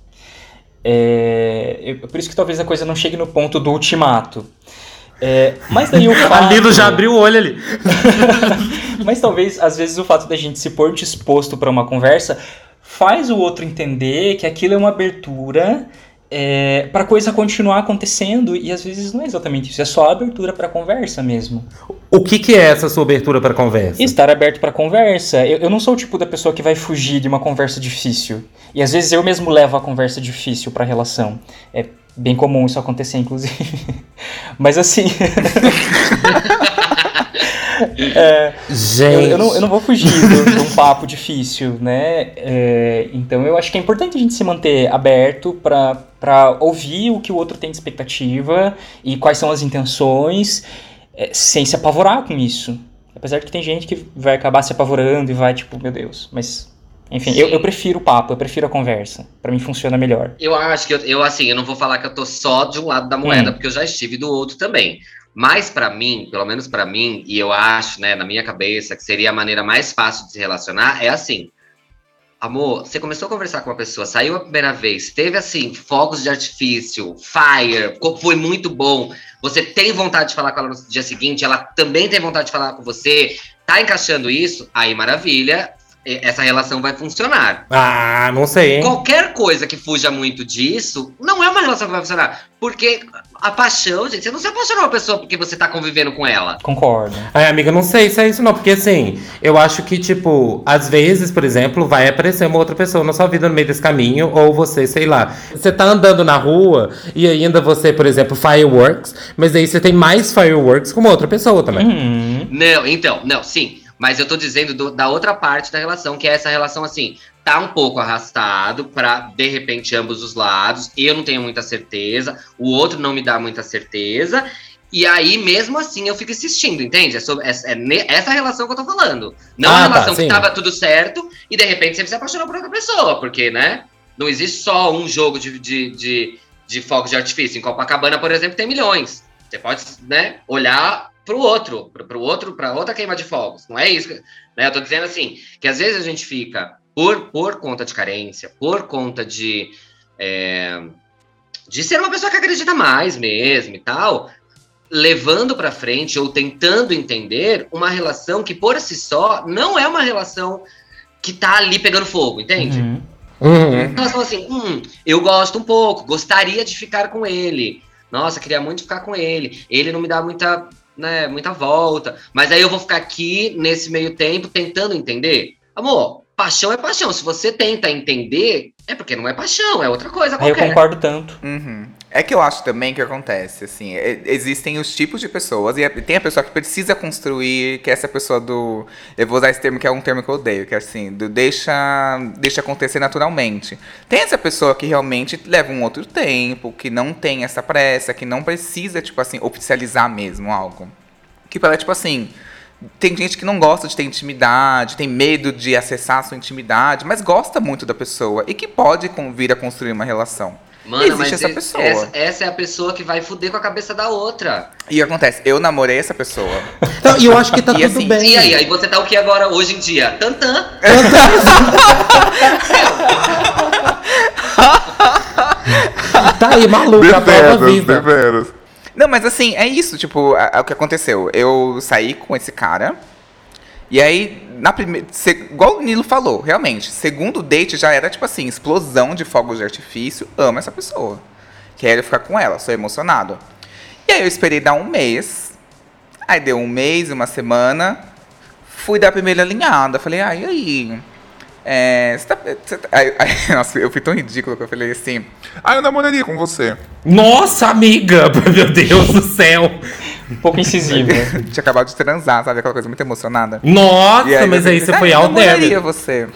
É, eu- por isso que talvez a coisa não chegue no ponto do ultimato. É, mas daí o fato... *laughs* A Lilo já abriu o olho ali. *laughs* Mas talvez, às vezes, o fato da gente se pôr disposto para uma conversa faz o outro entender que aquilo é uma abertura é, para coisa continuar acontecendo e às vezes não é exatamente isso, é só a abertura para conversa mesmo. O que, que é essa sua abertura para conversa? Estar aberto para conversa. Eu, eu não sou o tipo da pessoa que vai fugir de uma conversa difícil. E às vezes eu mesmo levo a conversa difícil para a relação. É bem comum isso acontecer, inclusive. *laughs* Mas assim. *laughs* *laughs* é, Gente. eu, eu não, eu não vou fugir de um papo difícil, né? É, então eu acho que é importante a gente se manter aberto para ouvir o que o outro tem de expectativa e quais são as intenções, é, sem se apavorar com isso. Apesar de que tem gente que vai acabar se apavorando e vai, tipo, meu Deus, mas Enfim, eu, eu prefiro o papo, eu prefiro a conversa. Pra mim funciona melhor. Eu acho que eu, eu, assim, eu não vou falar que eu tô só de um lado da moeda, Hum. porque eu já estive do outro também. Mas pra mim, pelo menos pra mim, e eu acho, né, na minha cabeça, que seria a maneira mais fácil de se relacionar, é assim. Amor, você começou a conversar com uma pessoa, saiu a primeira vez, teve assim, fogos de artifício, fire, foi muito bom. Você tem vontade de falar com ela no dia seguinte, ela também tem vontade de falar com você, tá encaixando isso, aí maravilha, essa relação vai funcionar. Ah, não sei, hein? Qualquer coisa que fuja muito disso, não é uma relação que vai funcionar. Porque a paixão, gente, você não se apaixona por uma pessoa porque você tá convivendo com ela. Concordo. Ai, amiga, não sei se é isso não, porque assim, eu acho que, tipo, às vezes, por exemplo, vai aparecer uma outra pessoa na sua vida no meio desse caminho, ou você, sei lá, você tá andando na rua e ainda você, por exemplo, fireworks, mas aí você tem mais fireworks com uma outra pessoa também. Uhum. Não, então, não, sim. Mas eu tô dizendo do- da outra parte da relação, que é essa relação assim, tá um pouco arrastado pra, de repente, ambos os lados. Eu não tenho muita certeza, o outro não me dá muita certeza. E aí, mesmo assim, eu fico insistindo, entende? É, sobre, é, é essa relação que eu tô falando. Não Ah, a tá, relação sim. que tava tudo certo e de repente você se apaixonou por outra pessoa, porque, né? Não existe só um jogo de, de, de, de fogos de artifício. Em Copacabana, por exemplo, tem milhões. Você pode, né, olhar pro outro, pro, pro outro, para outra queima de fogos. Não é isso, né? Eu tô dizendo assim, que às vezes a gente fica por, por conta de carência, por conta de é, de ser uma pessoa que acredita mais mesmo e tal, levando pra frente ou tentando entender uma relação que por si só não é uma relação que tá ali pegando fogo, entende? Uhum. Uhum. Elas falam assim, hum, eu gosto um pouco, gostaria de ficar com ele. Nossa, queria muito ficar com ele. Ele não me dá muita, né, muita volta. Mas aí eu vou ficar aqui nesse meio tempo tentando entender. Amor, paixão é paixão. Se você tenta entender, é porque não é paixão, é outra coisa Aí eu qualquer. concordo tanto. Uhum. É que eu acho também que acontece, assim, existem os tipos de pessoas, e é- tem a pessoa que precisa construir, que é essa pessoa do. Eu vou usar esse termo que é um termo que eu odeio, que é assim, do deixa, deixa acontecer naturalmente. Tem essa pessoa que realmente leva um outro tempo, que não tem essa pressa, que não precisa, tipo assim, oficializar mesmo algo. Que para tipo assim. Tem gente que não gosta de ter intimidade, tem medo de acessar a sua intimidade, mas gosta muito da pessoa e que pode vir a construir uma relação. Mano, Existe mas essa esse- pessoa. Essa, essa é a pessoa que vai fuder com a cabeça da outra. E acontece, eu namorei essa pessoa. Então, e eu acho que tá E tudo assim, bem. E aí, aí você tá o que agora, hoje em dia? Tantã. *laughs* Tá aí, maluca, a prova viva. deveras. Não, mas assim, é isso, tipo, a- o que aconteceu. Eu saí com esse cara. E aí, na primeira. Igual o Nilo falou, realmente. Segundo date já era, tipo assim, explosão de fogos de artifício. Amo essa pessoa. Quero ficar com ela, sou emocionado. E aí eu esperei dar um mês. Aí deu um mês, uma semana. Fui dar a primeira alinhada. Falei, ah, e aí? É, você tá, você tá- aí- aí- *laughs* nossa, eu fui tão ridículo que eu falei assim. Ah, eu namoraria com você. Nossa, amiga! *laughs* Meu Deus do céu! Um pouco incisivo. *laughs* Tinha acabado de transar, sabe? Aquela coisa muito emocionada. Nossa, E mas eu aí você "Ah, foi eu ao namoraria débito. você.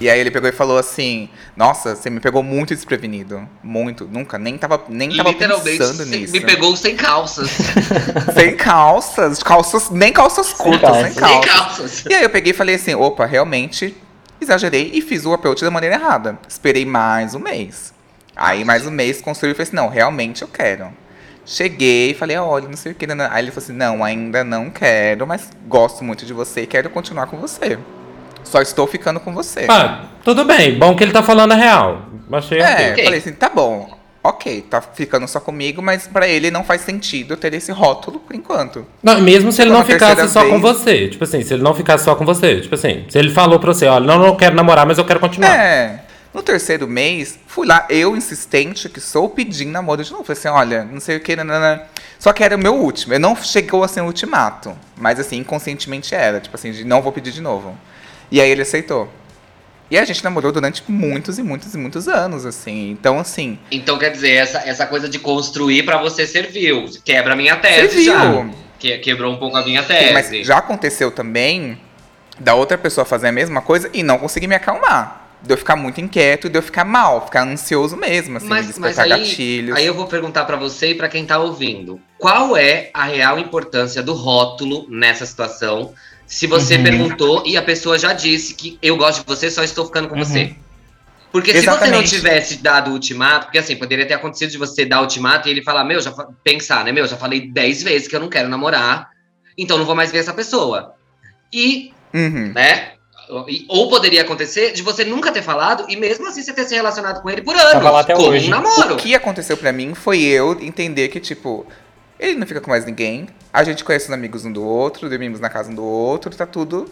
e aí ele pegou e falou assim: Nossa, você me pegou muito desprevenido. Muito. Nunca. Nem tava, nem tava Literalmente, pensando nisso. me pegou sem calças. Sem calças. calças nem calças curtas, calças. sem sem calças. calças. E aí eu peguei e falei assim: opa, realmente exagerei e fiz o approach da maneira errada. Esperei mais um mês. Aí mais um mês construí e falei assim: não, realmente eu quero. Cheguei e falei, olha, não sei o que. Aí ele falou assim: não, ainda não quero, mas gosto muito de você e quero continuar com você. Só estou ficando com você. Ah, tudo bem. Bom que ele tá falando a real. Achei é, ok. falei assim, tá bom. Ok, tá ficando só comigo, mas pra ele não faz sentido ter esse rótulo por enquanto. Não, mesmo se ele não ficasse só com vez- você. Tipo assim, se ele não ficasse só com você. Tipo assim, se ele falou pra você, olha, não, não quero namorar, mas eu quero continuar. É. No terceiro mês, fui lá, eu insistente, que sou pedindo namoro de novo. Falei assim, olha, não sei o que, nanana. Só que era o meu último. Eu não chegou a ser um ultimato. Mas assim, inconscientemente era. Tipo assim, de não vou pedir de novo. E aí ele aceitou. E a gente namorou durante muitos e muitos e muitos anos, assim. Então, assim, Então, quer dizer, essa, essa coisa de construir pra você serviu. Quebra a minha tese serviu. já. Que, quebrou um pouco a minha tese. Mas já aconteceu também da outra pessoa fazer a mesma coisa e não conseguir me acalmar. De eu ficar muito inquieto e de eu ficar mal, ficar ansioso mesmo, assim, Mas, mas despertar aí, gatilhos. aí eu vou perguntar pra você e pra quem tá ouvindo. Qual é a real importância do rótulo nessa situação se você Uhum. perguntou e a pessoa já disse que eu gosto de você, só estou ficando com Uhum. você. Porque se você não Exatamente. tivesse dado o ultimato, porque assim, poderia ter acontecido de você dar o ultimato e ele falar, meu, já pensar, né, meu, já falei 10 vezes que eu não quero namorar, então não vou mais ver essa pessoa. E, Uhum. né, ou poderia acontecer de você nunca ter falado e mesmo assim você ter se relacionado com ele por anos, Tava lá até como hoje. um namoro. O que aconteceu pra mim foi eu entender que, tipo, ele não fica com mais ninguém. A gente conhece os amigos um do outro, dormimos na casa um do outro, tá tudo.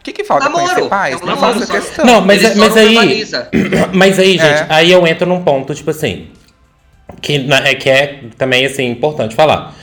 O que, que falta Namoro, conhecer pais? é não faço questão. Não, mas, Ele só *coughs* mas aí. verbaliza. Mas aí, gente, É. aí eu entro num ponto, tipo assim. Que, é, que é também, assim, importante falar.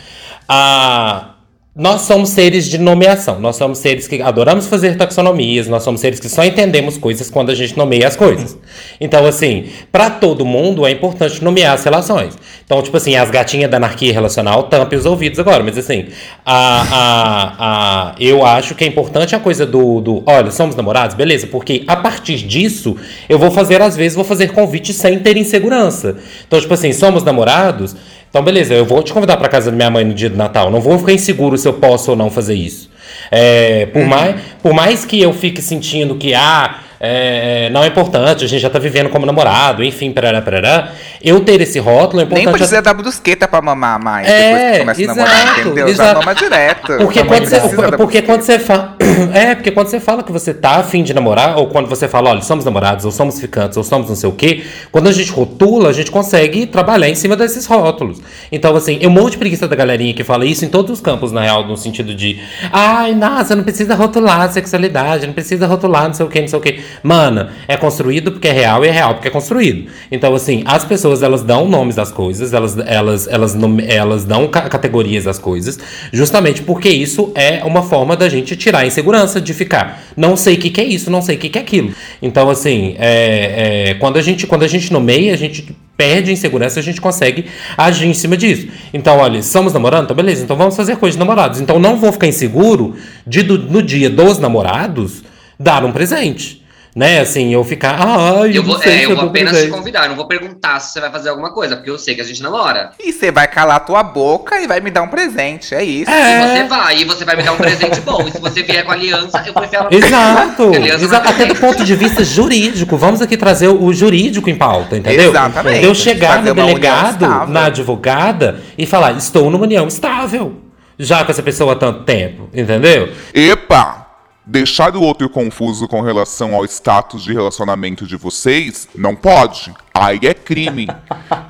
Ah, nós somos seres de nomeação. Nós somos seres que adoramos fazer taxonomias. Nós somos seres que só entendemos coisas quando a gente nomeia as coisas. Então, assim, pra todo mundo é importante nomear as relações. Então, tipo assim, as gatinhas da anarquia relacional tampe os ouvidos agora. Mas, assim, a, a, a, eu acho que é importante a coisa do, do. Olha, somos namorados? Beleza, porque a partir disso, eu vou fazer, às vezes, vou fazer convite sem ter insegurança. Então, tipo assim, somos namorados? Então, beleza, eu vou te convidar pra casa da minha mãe no dia do Natal. Não vou ficar inseguro se eu posso ou não fazer isso. É, por, mais, por mais que eu fique sentindo que, ah, é, não é importante, a gente já tá vivendo como namorado, enfim, parará, parará, eu ter esse rótulo é Nem importante. precisa dar brusqueta pra mamar mais É, depois que começa a namorar, exato, entendeu? exato. Já mama direto. Porque, quando você, porque quando você fala. *clears throat* É, porque quando você fala que você tá afim de namorar, ou quando você fala, olha, somos namorados, ou somos ficantes, ou somos não sei o quê, quando a gente rotula, a gente consegue trabalhar em cima desses rótulos. Então, assim, eu morro de preguiça da galerinha que fala isso em todos os campos, na real, no sentido de. Ai, nossa, não precisa rotular a sexualidade, não precisa rotular não sei o quê, não sei o quê. Mana, é construído porque é real e é real porque é construído. Então, assim, as pessoas, elas dão nomes às coisas, elas, elas, elas, elas dão ca- categorias às coisas, justamente porque isso é uma forma da gente tirar a insegurança de ficar. Não sei o que, que é isso, não sei o que, que é aquilo. Então, assim, é, é, quando, a gente, quando a gente nomeia, a gente perde insegurança, a gente consegue agir em cima disso. Então, olha, estamos namorando? Então, beleza, então vamos fazer coisa de namorados. Então, não vou ficar inseguro de, do- no dia dos namorados, dar um presente. Né, assim, eu ficar, ai, Eu não vou, sei é, se eu vou apenas presente. te convidar, eu não vou perguntar se você vai fazer alguma coisa, porque eu sei que a gente namora. E você vai calar a tua boca e vai me dar um presente, é isso. E É. você vai, e você vai me dar um presente bom. E se você vier com aliança, eu vou enfiar ela Exato, *laughs* Aliança exato. Até do ponto de vista jurídico. Vamos aqui trazer o, jurídico em pauta, entendeu? Exatamente. Eu chegar no delegado, na advogada, e falar: estou numa união estável. Já com essa pessoa há tanto tempo, entendeu? Epa! Deixar o outro confuso com relação ao status de relacionamento de vocês não pode. Aí é crime.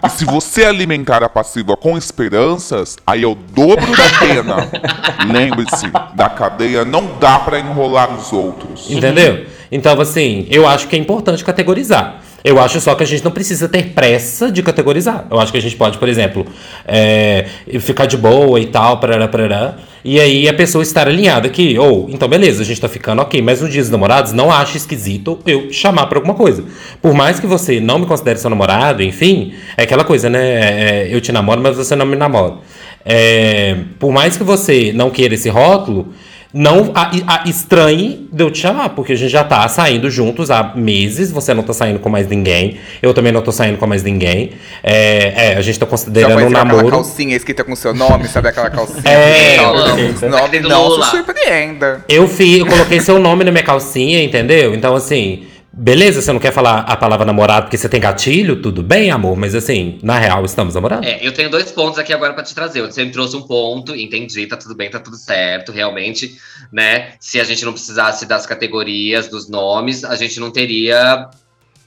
E se você alimentar a passiva com esperanças, aí é o dobro da pena. *laughs* Lembre-se, da cadeia não dá pra enrolar os outros. Entendeu? Então, assim, eu acho que é importante categorizar. Eu acho só que a gente não precisa ter pressa de categorizar. Eu acho que a gente pode, por exemplo, é, ficar de boa e tal, parará, parará, e aí a pessoa estar alinhada aqui. Ou, então beleza, a gente tá ficando ok, mas no dia dos namorados não acho esquisito eu chamar pra alguma coisa. Por mais que você não me considere seu namorado, enfim, é aquela coisa, né? É, eu te namoro, mas você não me namora. É, por mais que você não queira esse rótulo, não a, a- estranhe de eu te chamar, porque a gente já tá saindo juntos há meses, você não tá saindo com mais ninguém, eu também não tô saindo com mais ninguém. É, é, a gente tá considerando um tirar aquela namoro. calcinha escrita com seu nome, sabe aquela calcinha? É, Não, perfeito. não, se surpreenda. Eu, fi, eu coloquei seu nome na minha calcinha, entendeu? Então, assim, beleza, você não quer falar a palavra namorado porque você tem gatilho? Tudo bem, amor, mas assim, na real, estamos namorando. É, eu tenho dois pontos aqui agora pra te trazer. Você me trouxe um ponto, entendi, tá tudo bem, tá tudo certo, realmente, né? Se a gente não precisasse das categorias, dos nomes, a gente não teria,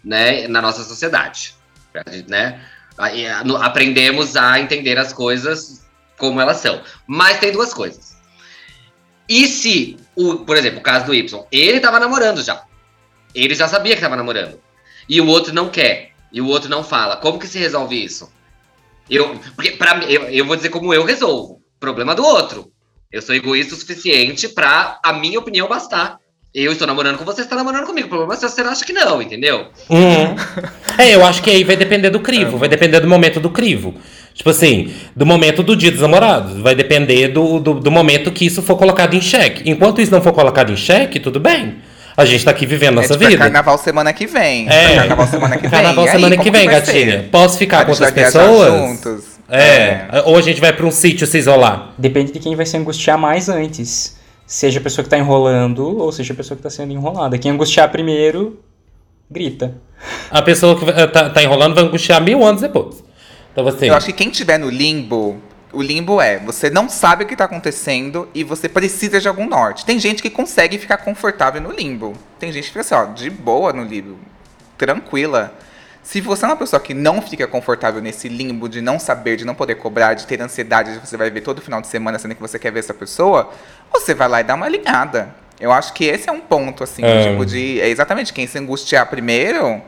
né, na nossa sociedade, né? Aprendemos a entender as coisas como elas são. Mas tem duas coisas. E se, o, por exemplo, o caso do Y, ele tava namorando já. Ele já sabia que tava namorando. E o outro não quer. E o outro não fala. Como que se resolve isso? Eu, porque pra eu, eu vou dizer como eu resolvo. Problema do outro. Eu sou egoísta o suficiente pra a minha opinião bastar. Eu estou namorando com você, você está namorando comigo. O problema é se você acha que não, entendeu? Uhum. É, eu acho que aí vai depender do crivo, vai depender do momento do crivo. Tipo assim, do momento do dia dos namorados. Vai depender do, do, do momento que isso for colocado em xeque. Enquanto isso não for colocado em xeque, tudo bem. A gente tá aqui vivendo É nossa tipo, é vida. carnaval semana que vem. É. Carnaval semana que vem. Carnaval aí, semana que vem, vai gatinha. ser? Posso ficar A com outras pessoas? juntos. É. Ou a gente vai pra um sítio se isolar. Depende de quem vai se angustiar mais antes. Seja a pessoa que tá enrolando ou seja a pessoa que tá sendo enrolada. Quem angustiar primeiro, grita. A pessoa que tá, tá enrolando vai angustiar mil anos depois. Então, assim, Eu acho que quem tiver no limbo, o limbo é, você não sabe o que tá acontecendo e você precisa de algum norte. Tem gente que consegue ficar confortável no limbo. Tem gente que fica assim, ó, de boa no limbo, tranquila. Se você é uma pessoa que não fica confortável nesse limbo de não saber, de não poder cobrar, de ter ansiedade, de você vai ver todo final de semana sendo que você quer ver essa pessoa, você vai lá e dá uma alinhada. Eu acho que esse é um ponto, assim, É. tipo de. É exatamente, quem se angustiar primeiro,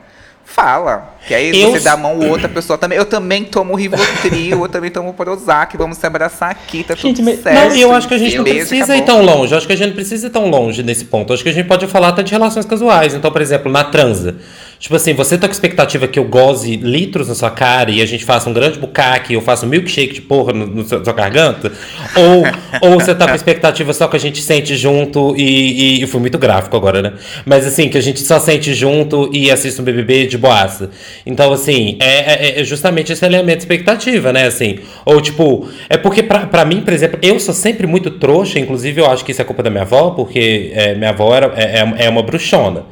fala. Que aí Eu você dá a mão outra *clears throat* pessoa também. Eu também tomo Rivotril, eu também tomo Prozac, vamos se abraçar aqui, tá Gente, tudo mas- certo. Não, e eu acho que a gente não Beijo, precisa ir acabou. tão longe. Eu acho que a gente não precisa ir tão longe nesse ponto. Eu acho que a gente pode falar até de relações casuais. Então, por exemplo, na transa. Tipo assim, você tá com expectativa que eu goze litros na sua cara e a gente faça um grande bucaque, eu faço um milkshake de porra no, no seu- sua garganta? Ou, *laughs* ou você tá com expectativa só que a gente sente junto e, e, fui muito gráfico agora, né? Mas assim, que a gente só sente junto e assiste um BBB de boaça. Então, assim, é, é- é justamente esse elemento de expectativa, né? Assim, ou tipo, é porque pra, pra mim, por exemplo, eu sou sempre muito trouxa, inclusive eu acho que isso é culpa da minha avó, porque é, minha avó era, é, é- é uma bruxona.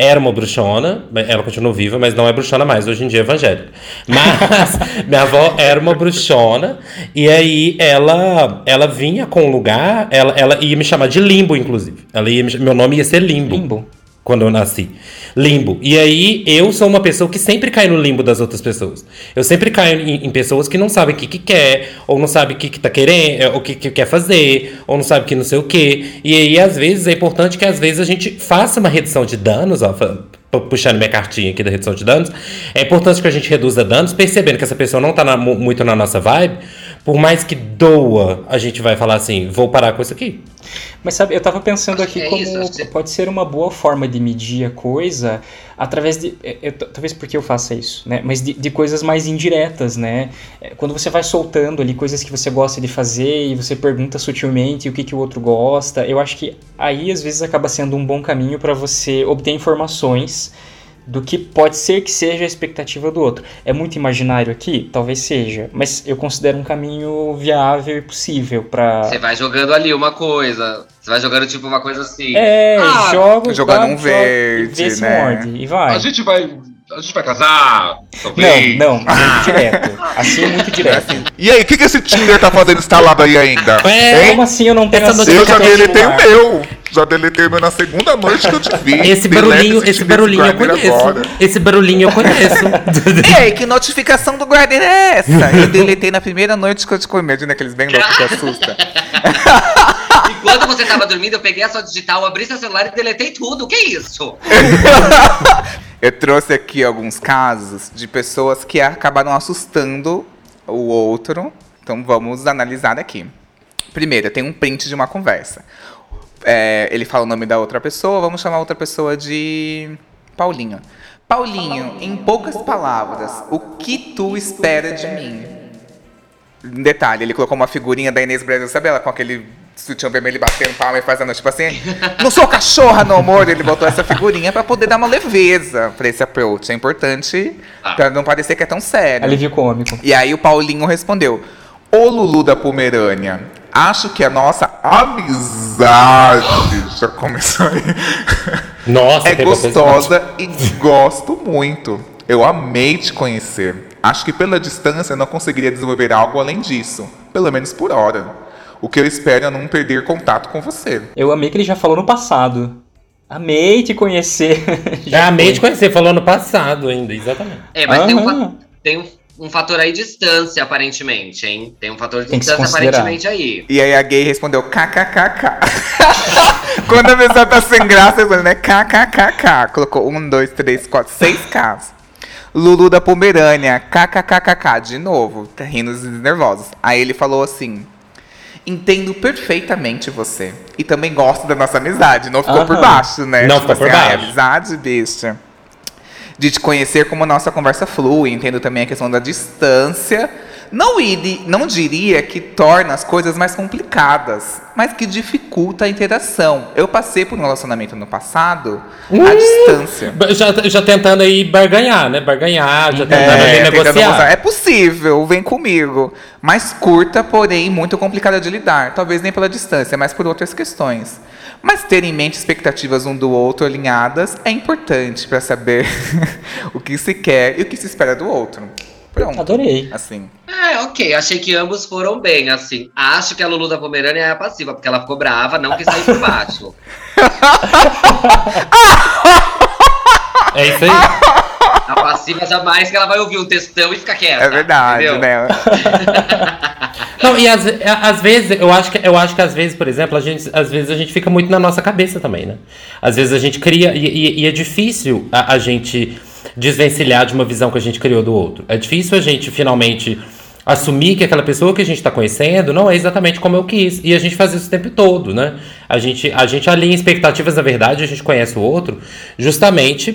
Era uma bruxona, ela continua viva, mas não é bruxona mais, hoje em dia é evangélica. Mas *laughs* minha avó era uma bruxona, e aí ela ela vinha com um lugar, ela, ela ia me chamar de limbo, inclusive. Ela ia me- meu nome ia ser limbo Limbo. Quando eu nasci. Limbo. E aí, eu sou uma pessoa que sempre cai no limbo das outras pessoas. Eu sempre caio em, em pessoas que não sabem o que, que quer, ou não sabem o que, que tá querendo, é, o que, que quer fazer, ou não sabe que não sei o quê. E aí, às vezes, é importante que às vezes a gente faça uma redução de danos, ó, puxando minha cartinha aqui da redução de danos. É importante que a gente reduza danos, percebendo que essa pessoa não tá na- mu- muito na nossa vibe. Por mais que doa, a gente vai falar assim, vou parar com isso aqui. Mas sabe, eu tava pensando Acho aqui é como isso, que- pode ser uma boa forma de medir a coisa através de. eu- eu- talvez porque eu faça isso, né? Mas de, de coisas mais indiretas, né? É, Quando você vai soltando ali coisas que você gosta de fazer e você pergunta sutilmente o que, que o outro gosta, eu acho que aí às vezes acaba sendo um bom caminho para você obter informações do que pode ser que seja a expectativa do outro. É muito imaginário aqui? Talvez seja, mas eu considero um caminho viável e possível para Você vai jogando ali uma coisa. Você vai jogando tipo uma coisa assim. É, Ah, joga jogando um joga, verde, e vê se né? morde, e vai. A gente vai. A gente vai casar? Não, Talvez. não, muito direto. Assim é muito direto. E aí, o que, que esse Tinder tá fazendo instalado aí ainda? É, Como assim eu não tenho Essa Eu já deletei o celular? meu. Já deletei o meu na segunda noite que eu te vi. Esse barulhinho, esse Tinder barulhinho eu conheço. agora. Esse barulhinho eu conheço. *laughs* Ei, que notificação do guarda é essa? Eu deletei na primeira noite que eu te comi. Imagina aqueles bem loucos que assusta. E quando você tava dormindo, eu peguei a sua digital, abri seu celular e deletei tudo. O que é isso? *laughs* Eu trouxe aqui alguns casos de pessoas que acabaram assustando o outro. Então vamos analisar aqui. Primeiro, tem um print de uma conversa. É, ele fala o nome da outra pessoa, vamos chamar a outra pessoa de Paulinho. Paulinho, em poucas palavras, o que tu espera de mim? Detalhe, ele colocou uma figurinha da Inês Brasil, sabe ela com aquele sutiã vermelho batendo palma e fazendo tipo assim, não sou cachorra, no amor. Ele botou essa figurinha pra poder dar uma leveza pra esse approach. É importante Ah. pra não parecer que é tão sério. Alívio cômico. E aí o Paulinho respondeu: Ô Lulu da Pomerânia, acho que a nossa amizade já começou aí. Nossa, é gostosa e gosto muito. Eu amei te conhecer. Acho que pela distância eu não conseguiria desenvolver algo além disso, pelo menos por hora. O que eu espero é não perder contato com você. Eu amei que ele já falou no passado. Amei te conhecer. *laughs* Já amei te conhecer, falou ano passado ainda, exatamente. É, mas tem, um, tem um, um fator aí de distância, aparentemente, hein? Tem um fator de Tem distância, aparentemente, aí. E aí a gay respondeu kkkk. *laughs* Quando a pessoa tá sem graça, né? kkkk. Colocou um, dois, três, quatro, seis Ks. Lulu da Pomerânia, kkkk. De novo, tá rindo nervosos. Aí ele falou assim: Entendo perfeitamente você. E também gosto da nossa amizade. Não ficou por Aham. baixo, né? Não ficou por "Ai, baixo." amizade, bicha. De te conhecer como a nossa conversa flui. Entendo também a questão da distância. Não, iri, não diria que torna as coisas mais complicadas, mas que dificulta a interação. Eu passei por um relacionamento no passado à distância. Já, já tentando aí barganhar, né? Barganhar, já tentando É, negociar. é possível, vem comigo. Mais curta, porém muito complicada de lidar. Talvez nem pela distância, mas por outras questões. Mas ter em mente expectativas um do outro alinhadas é importante para saber *laughs* o que se quer e o que se espera do outro. Pronto. Adorei. Assim. É, ok. Achei que ambos foram bem, assim. Acho que a Lulu da Pomerânia é a passiva, porque ela ficou brava, não quis sair por baixo. É isso aí. A passiva jamais que ela vai ouvir um textão e ficar quieta. É verdade, entendeu? né? *laughs* *laughs* Não, e às, às vezes, eu acho, que, eu acho que às vezes, por exemplo, a gente, às vezes a gente fica muito na nossa cabeça também, né? Às vezes a gente cria, e, e- e é difícil a, a gente desvencilhar de uma visão que a gente criou do outro. É difícil a gente finalmente assumir que aquela pessoa que a gente está conhecendo não é exatamente como eu quis. E a gente faz isso o tempo todo, né? A gente, a gente alinha expectativas, na verdade, a gente conhece o outro justamente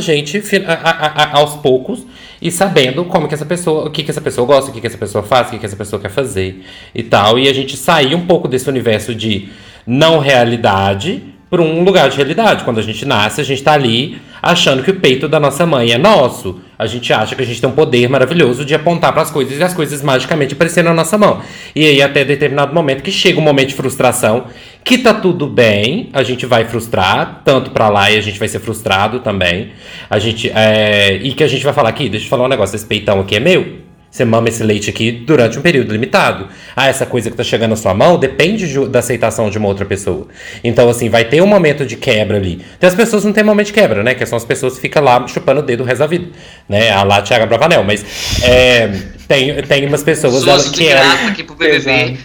gente, fi- a- a- aos poucos, e sabendo como que essa pessoa, o que, que essa pessoa gosta, o que, que essa pessoa faz, o que, que essa pessoa quer fazer e tal. E a gente sair um pouco desse universo de não realidade para um lugar de realidade. Quando a gente nasce, a gente está ali achando que o peito da nossa mãe é nosso. A gente acha que a gente tem um poder maravilhoso de apontar para as coisas e as coisas magicamente aparecerem na nossa mão. E aí, até determinado momento, que chega um momento de frustração, que tá tudo bem, a gente vai frustrar, tanto para lá e a gente vai ser frustrado também. A gente, é, e que a gente vai falar aqui, deixa eu falar um negócio, esse peitão aqui é meu. Você mama esse leite aqui durante um período limitado. Ah, essa coisa que tá chegando na sua mão depende de- da aceitação de uma outra pessoa. Então, assim, vai ter um momento de quebra ali. Tem as pessoas que não tem momento de quebra, né? Que são as pessoas que ficam lá chupando o dedo o resto da vida. Né? A lá Thiago Bravanel. Mas é, tem, tem umas pessoas ela- que é. aqui pro BBB.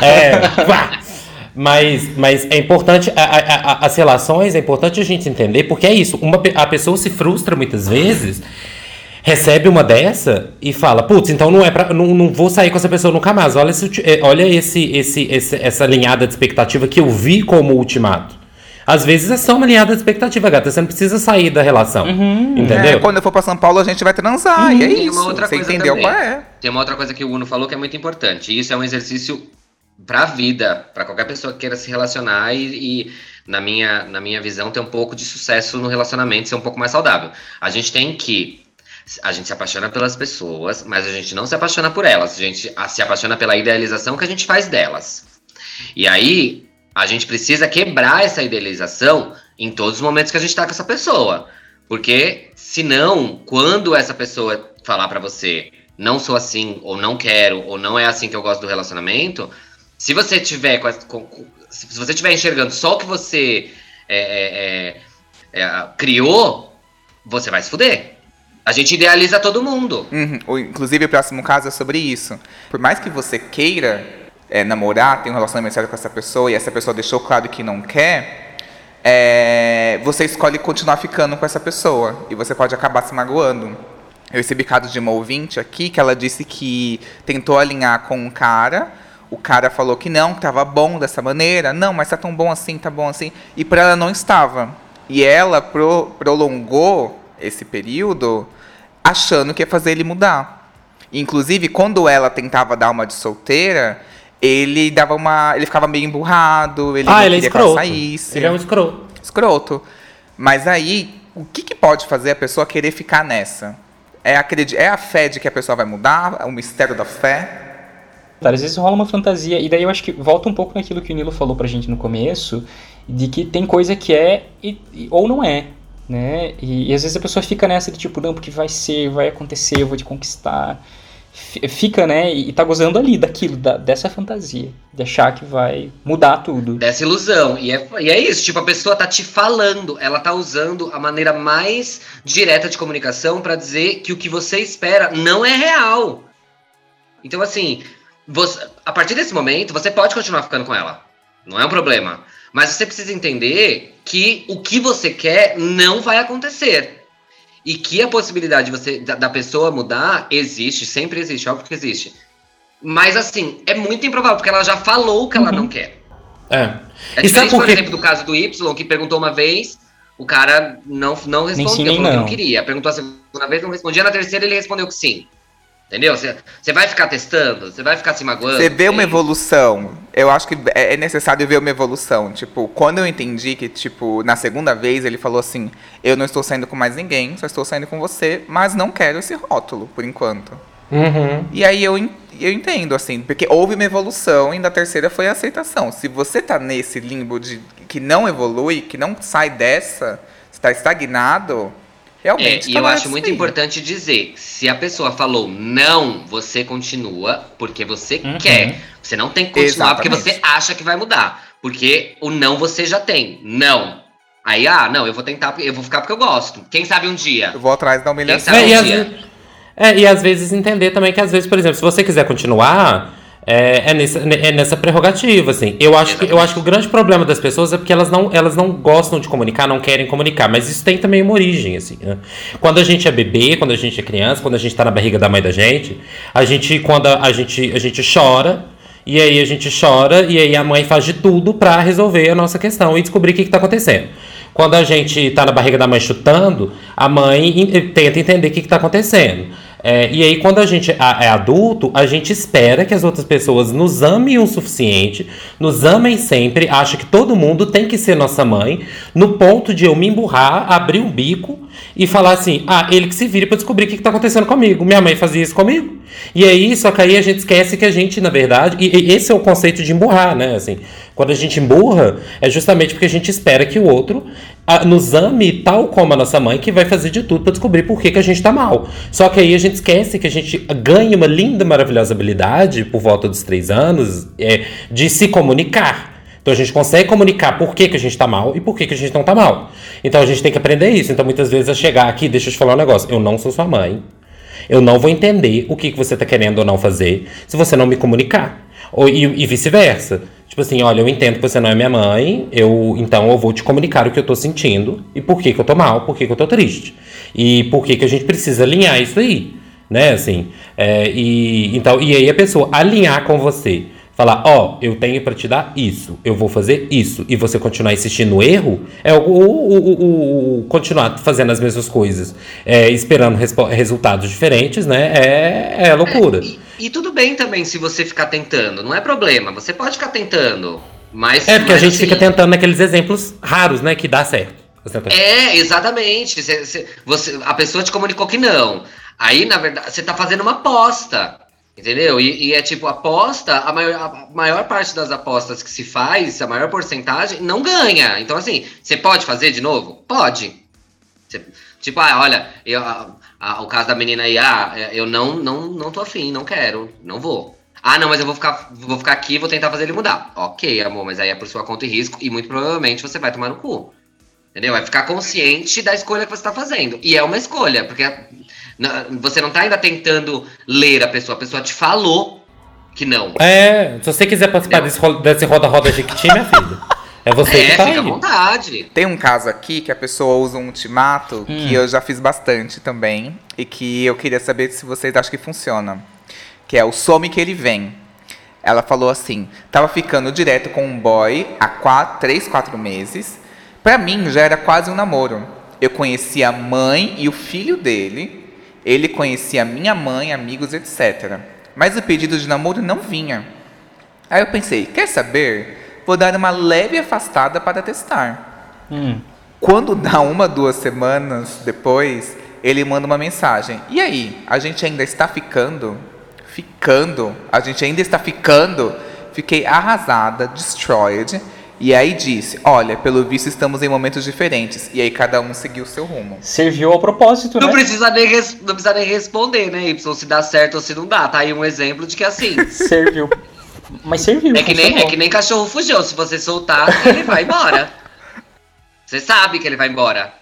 É. Mas, mas é importante, a- a- a- as relações, é importante a gente entender, porque é isso, uma, a pessoa se frustra muitas vezes, recebe uma dessa e fala, putz, então não é pra, não, não vou sair com essa pessoa nunca mais. Olha, esse, eh, olha esse, esse, esse- essa alinhada de expectativa que eu vi como ultimato. Às vezes é só uma alinhada de expectativa, gata. Você não precisa sair da relação. Entendeu? É, quando eu for pra São Paulo, a gente vai transar. E é Tem isso. uma outra Você coisa entendeu também. qual é? Tem uma outra coisa que o Uno falou que é muito importante. E isso é um exercício pra vida, pra qualquer pessoa que queira se relacionar e, e, na, minha, na minha visão, ter um pouco de sucesso no relacionamento, ser um pouco mais saudável. A gente tem que. A gente se apaixona pelas pessoas, mas a gente não se apaixona por elas. A gente se apaixona pela idealização que a gente faz delas. E aí, a gente precisa quebrar essa idealização em todos os momentos que a gente tá com essa pessoa. Porque, senão, quando essa pessoa falar pra você, não sou assim, ou não quero, ou não é assim que eu gosto do relacionamento, se você tiver com- se você tiver enxergando só o que você é, é, é, é, criou, você vai se fuder. A gente idealiza todo mundo. Uhum. Inclusive, o próximo caso é sobre isso. Por mais que você queira é, namorar, ter um relacionamento sério com essa pessoa, e essa pessoa deixou claro que não quer, é, você escolhe continuar ficando com essa pessoa. E você pode acabar se magoando. Eu recebi caso de uma ouvinte aqui que ela disse que tentou alinhar com um cara. O cara falou que não, que tava bom dessa maneira. Não, mas tá tão bom assim, tá bom assim. E para ela não estava. E ela pro- prolongou esse período achando que ia fazer ele mudar. Inclusive, quando ela tentava dar uma de solteira, ele dava uma. ele ficava meio emburrado, ele ah, não ele é queria que ela saísse. Ele é um escroto. Escroto. Mas aí, o que, que pode fazer a pessoa querer ficar nessa? É, acredi- é a fé de que a pessoa vai mudar? O mistério da fé? Às vezes rola uma fantasia, e daí eu acho que volta um pouco naquilo que o Nilo falou pra gente no começo, de que tem coisa que é e- ou não é, né? E, e às vezes a pessoa fica nessa de tipo, não, porque vai ser, vai acontecer, eu vou te conquistar. Fica, né, e, tá gozando ali daquilo, da- dessa fantasia, de achar que vai mudar tudo. Dessa ilusão. E é, e é isso, tipo, a pessoa tá te falando, ela tá usando a maneira mais direta de comunicação pra dizer que o que você espera não é real. Então, assim, você- a partir desse momento, você pode continuar ficando com ela. Não é um problema. Mas você precisa entender que o que você quer não vai acontecer. E que a possibilidade de você, da, da pessoa mudar existe, sempre existe, óbvio que existe. Mas assim, é muito improvável, porque ela já falou que ela não quer. É. É E diferente, por exemplo, do caso do Y, que perguntou uma vez, o cara não, não sim, respondeu, nem falou que não. não queria. Perguntou a segunda vez, não respondia. Na terceira, ele respondeu que sim. Entendeu? Você você vai ficar testando? Você vai ficar se magoando? Você vê uma evolução. Eu acho que é é necessário ver uma evolução. Tipo, quando eu entendi que, tipo, na segunda vez ele falou assim: Eu não estou saindo com mais ninguém, só estou saindo com você, mas não quero esse rótulo, por enquanto. Uhum. E aí eu, eu entendo, assim, porque houve uma evolução e na terceira foi a aceitação. Se você tá nesse limbo de que não evolui, que não sai dessa, está estagnado, É, realmente. e tá eu acho muito sair. importante dizer, se a pessoa falou não, você continua porque você Uhum. quer. Você não tem que continuar porque Exatamente. você acha que vai mudar. Porque o não você já tem. Não. Aí, ah, não, eu vou tentar, porque- eu vou ficar porque eu gosto. Quem sabe um dia. Eu vou atrás da humilhação. Quem É, sabe um às, dia. é, e às vezes entender também que às vezes, por exemplo, se você quiser continuar, é, é, nessa, é nessa prerrogativa, assim. Eu acho, que, eu acho que o grande problema das pessoas é porque elas não, elas não gostam de comunicar, não querem comunicar, mas isso tem também uma origem, assim. né? Quando a gente é bebê, quando a gente é criança, quando a gente tá na barriga da mãe da gente, a gente, quando a, a gente, a gente chora, e aí a gente chora, e aí a mãe faz de tudo pra resolver a nossa questão e descobrir o que, que tá acontecendo. Quando a gente tá na barriga da mãe chutando, a mãe tenta entender o que, que tá acontecendo. É, e aí, quando a gente a- é adulto, a gente espera que as outras pessoas nos amem o suficiente, nos amem sempre, acha que todo mundo tem que ser nossa mãe, no ponto de eu me emburrar, abrir um bico e falar assim: ah, ele que se vire pra descobrir o que, que tá acontecendo comigo. Minha mãe fazia isso comigo. E aí, só que aí a gente esquece que a gente, na verdade, e, e esse é o conceito de emburrar, né? Assim, quando a gente emburra, é justamente porque a gente espera que o outro nos ame tal como a nossa mãe, que vai fazer de tudo pra descobrir por que, que a gente tá mal. Só que aí a gente esquece que a gente ganha uma linda, maravilhosa habilidade, por volta dos três anos, é, de se comunicar. Então a gente consegue comunicar por que, que a gente tá mal e por que, que a gente não tá mal. Então a gente tem que aprender isso. Então muitas vezes é chegar aqui, deixa eu te falar um negócio. Eu não sou sua mãe. Eu não vou entender o que, que você tá querendo ou não fazer se você não me comunicar. Ou, e, e vice-versa. Tipo assim, olha, eu entendo que você não é minha mãe, eu então eu vou te comunicar o que eu tô sentindo e por que, que eu tô mal, por que, que eu tô triste. E por que, que a gente precisa alinhar isso aí. Né, assim. É, e, então, e aí a pessoa alinhar com você. Falar, ó, eu tenho pra te dar isso, eu vou fazer isso, e você continuar insistindo no erro, é o, o- o- o- continuar fazendo as mesmas coisas, é, esperando resultados diferentes, né? É, é loucura. E, e tudo bem também se você ficar tentando, não é problema. Você pode ficar tentando. Mas. É, porque a mas, gente assim, fica tentando naqueles exemplos raros, né? Que dá certo. Você É, exatamente. Cê- cê- você, a pessoa te comunicou que não. Aí, na verdade, você tá fazendo uma aposta. Entendeu? E, e é tipo, aposta, a maior, a maior parte das apostas que se faz, a maior porcentagem, não ganha. Então, assim, você pode fazer de novo? Pode. Cê- tipo, ah, olha, eu, a- a- o caso da menina aí, ah, eu não, não, não tô afim, não quero, não vou. Ah, não, mas eu vou ficar, vou ficar aqui vou tentar fazer ele mudar. Ok, amor, mas aí é por sua conta e risco e muito provavelmente você vai tomar no cu. Entendeu? Vai ficar consciente da escolha que você está fazendo. E é uma escolha, porque você não tá ainda tentando ler a pessoa, a pessoa te falou que não. É, se você quiser participar desse, ro- desse roda-roda Jequiti, minha filha, é você É, que tá fica à aí. vontade. Tem um caso aqui que a pessoa usa um ultimato que eu já fiz bastante também e que eu queria saber se vocês acham que funciona. Que é o some que ele vem. Ela falou assim: tava ficando direto com um boy há 4, 3, 4 meses. Pra mim já era quase um namoro. Eu conhecia a mãe e o filho dele. Ele conhecia minha mãe, amigos, etc. Mas o pedido de namoro não vinha. Aí eu pensei, quer saber? Vou dar uma leve afastada para testar. Hum. Quando dá uma, duas semanas depois, ele manda uma mensagem. E aí, a gente ainda está ficando? Ficando? A gente ainda está ficando? Fiquei arrasada, destroyed. E aí disse, olha, pelo visto estamos em momentos diferentes. E aí cada um seguiu o seu rumo. Serviu ao propósito, Não né? precisa, nem res- não precisa nem responder, né, Y, se dá certo ou se não dá. Tá aí um exemplo de que assim. *laughs* Serviu. Mas serviu. É que, nem, é que nem cachorro fujão. Se você soltar, ele vai embora. Você sabe que ele vai embora.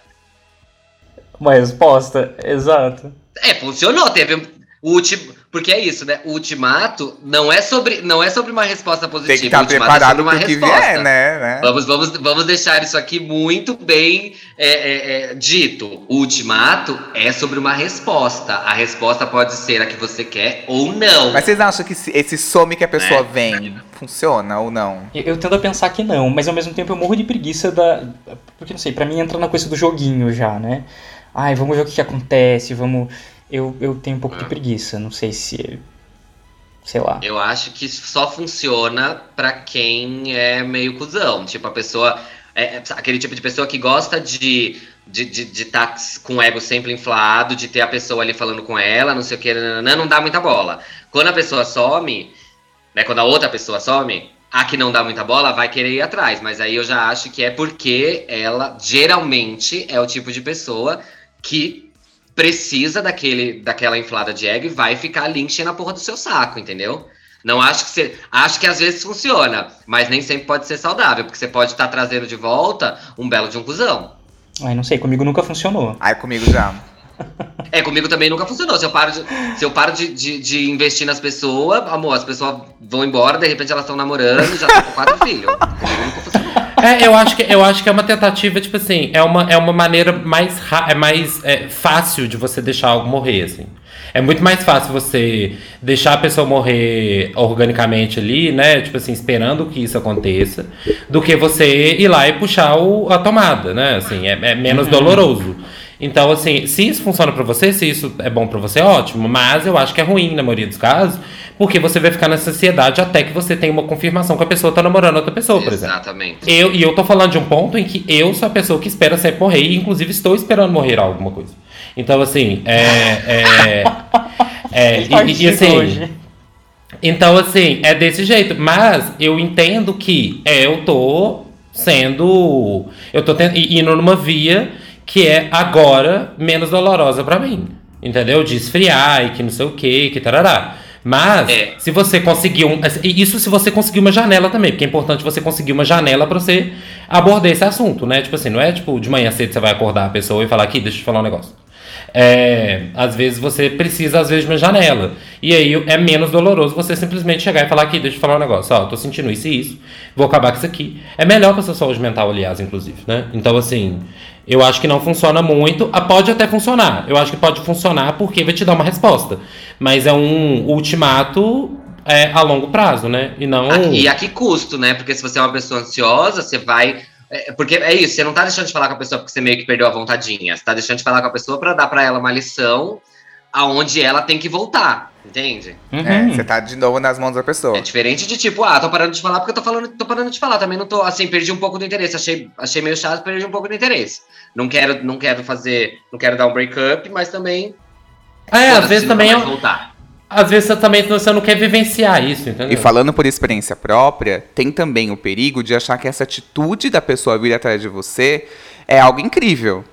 Uma resposta, exato. É, funcionou. Teve um- o último. Porque é isso, né? O ultimato não é sobre, não é sobre uma resposta positiva. Tem que estar ultimato é preparado sobre uma para o que resposta. vier, né? né? Vamos, vamos, vamos deixar isso aqui muito bem é, é, é, dito. O ultimato é sobre uma resposta. A resposta pode ser a que você quer ou não. Mas vocês acham que esse- some que a pessoa É. vem funciona ou não? Eu, eu tendo a pensar que não, mas ao mesmo tempo eu morro de preguiça da. Porque não sei, pra mim entra na coisa do joguinho já, né? Ai, vamos ver o que, que acontece, vamos. Eu, eu tenho um pouco de Ah. preguiça. Não sei se. Sei lá. Eu acho que só funciona pra quem é meio cuzão. Tipo, a pessoa. É, é aquele tipo de pessoa que gosta de de estar de, de tá com o ego sempre inflado, de ter a pessoa ali falando com ela, não sei o que, nananã, não dá muita bola. Quando a pessoa some, né? Quando a outra pessoa some, a que não dá muita bola vai querer ir atrás. Mas aí eu já acho que é porque ela geralmente é o tipo de pessoa que precisa daquele, daquela inflada de ego e vai ficar ali enchendo a porra do seu saco, entendeu? Não acho que você. Acho que às vezes funciona, mas nem sempre pode ser saudável, porque você pode estar trazendo de volta um belo de um cuzão. Ai, não sei, comigo nunca funcionou. Ai, comigo já. *laughs* É, comigo também nunca funcionou. Se eu paro de, se eu paro de, de, de investir nas pessoas, amor, as pessoas vão embora, de repente elas estão namorando e já estão com quatro filhos. Comigo nunca funcionou. É, eu acho que eu acho que é uma tentativa, tipo assim, é uma, é uma maneira mais, é mais é, fácil de você deixar algo morrer, assim. É muito mais fácil você deixar a pessoa morrer organicamente ali, né? Tipo assim, esperando que isso aconteça, do que você ir lá e puxar o, a tomada, né? Assim, é, é menos doloroso. Então, assim, se isso funciona pra você, se isso é bom pra você, ótimo. Mas eu acho que é ruim na maioria dos casos, porque você vai ficar nessa ansiedade até que você tenha uma confirmação que a pessoa tá namorando outra pessoa, por exemplo. Exatamente. Eu, e eu tô falando de um ponto em que eu sou a pessoa que espera sempre morrer, e inclusive estou esperando morrer alguma coisa. Então, assim, é. é, *laughs* é e- e, assim. Hoje. Então, assim, é desse jeito. Mas eu entendo que é, eu tô sendo. Eu tô ten- i- indo numa via que é agora menos dolorosa pra mim. Entendeu? De esfriar e que não sei o que, que tarará. Mas, É. se você conseguir um. Isso se você conseguir uma janela também, porque é importante você conseguir uma janela pra você abordar esse assunto, né? Tipo assim, não é tipo de manhã cedo você vai acordar a pessoa e falar aqui, deixa eu te falar um negócio. É, às vezes você precisa, às vezes, de uma janela. E aí é menos doloroso você simplesmente chegar e falar aqui, deixa eu te falar um negócio. Ó, tô sentindo isso e isso, vou acabar com isso aqui. É melhor pra sua saúde mental, aliás, inclusive, né? Então, assim, eu acho que não funciona muito. Ah, Pode até funcionar. Eu acho que pode funcionar porque vai te dar uma resposta. Mas é um ultimato é, a longo prazo, né? E não. A- E a que custo, né? Porque se você é uma pessoa ansiosa, você vai. é, porque é isso, você não tá deixando de falar com a pessoa porque você meio que perdeu a vontadinha. Você tá deixando de falar com a pessoa pra dar pra ela uma lição aonde ela tem que voltar. Entende? É, Uhum. você tá de novo nas mãos da pessoa. É diferente de tipo, ah, tô parando de falar porque eu tô falando, tô parando de falar. Também não tô, assim, perdi um pouco do interesse. Achei, achei meio chato, perdi um pouco do interesse. Não quero, não quero fazer, não quero dar um break-up, mas também. É, às vezes também é. mais voltar. Às vezes você também você não quer vivenciar isso, entendeu? E falando por experiência própria, tem também o perigo de achar que essa atitude da pessoa vir atrás de você é algo incrível.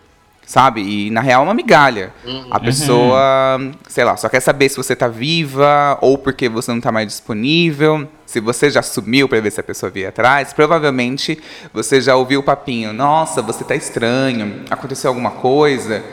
Sabe? E na real é uma migalha. Uhum. A pessoa, sei lá, só quer saber se você tá viva ou porque você não tá mais disponível. Se você já sumiu pra ver se a pessoa vir atrás, provavelmente você já ouviu o papinho. Nossa, você tá estranho, aconteceu alguma coisa.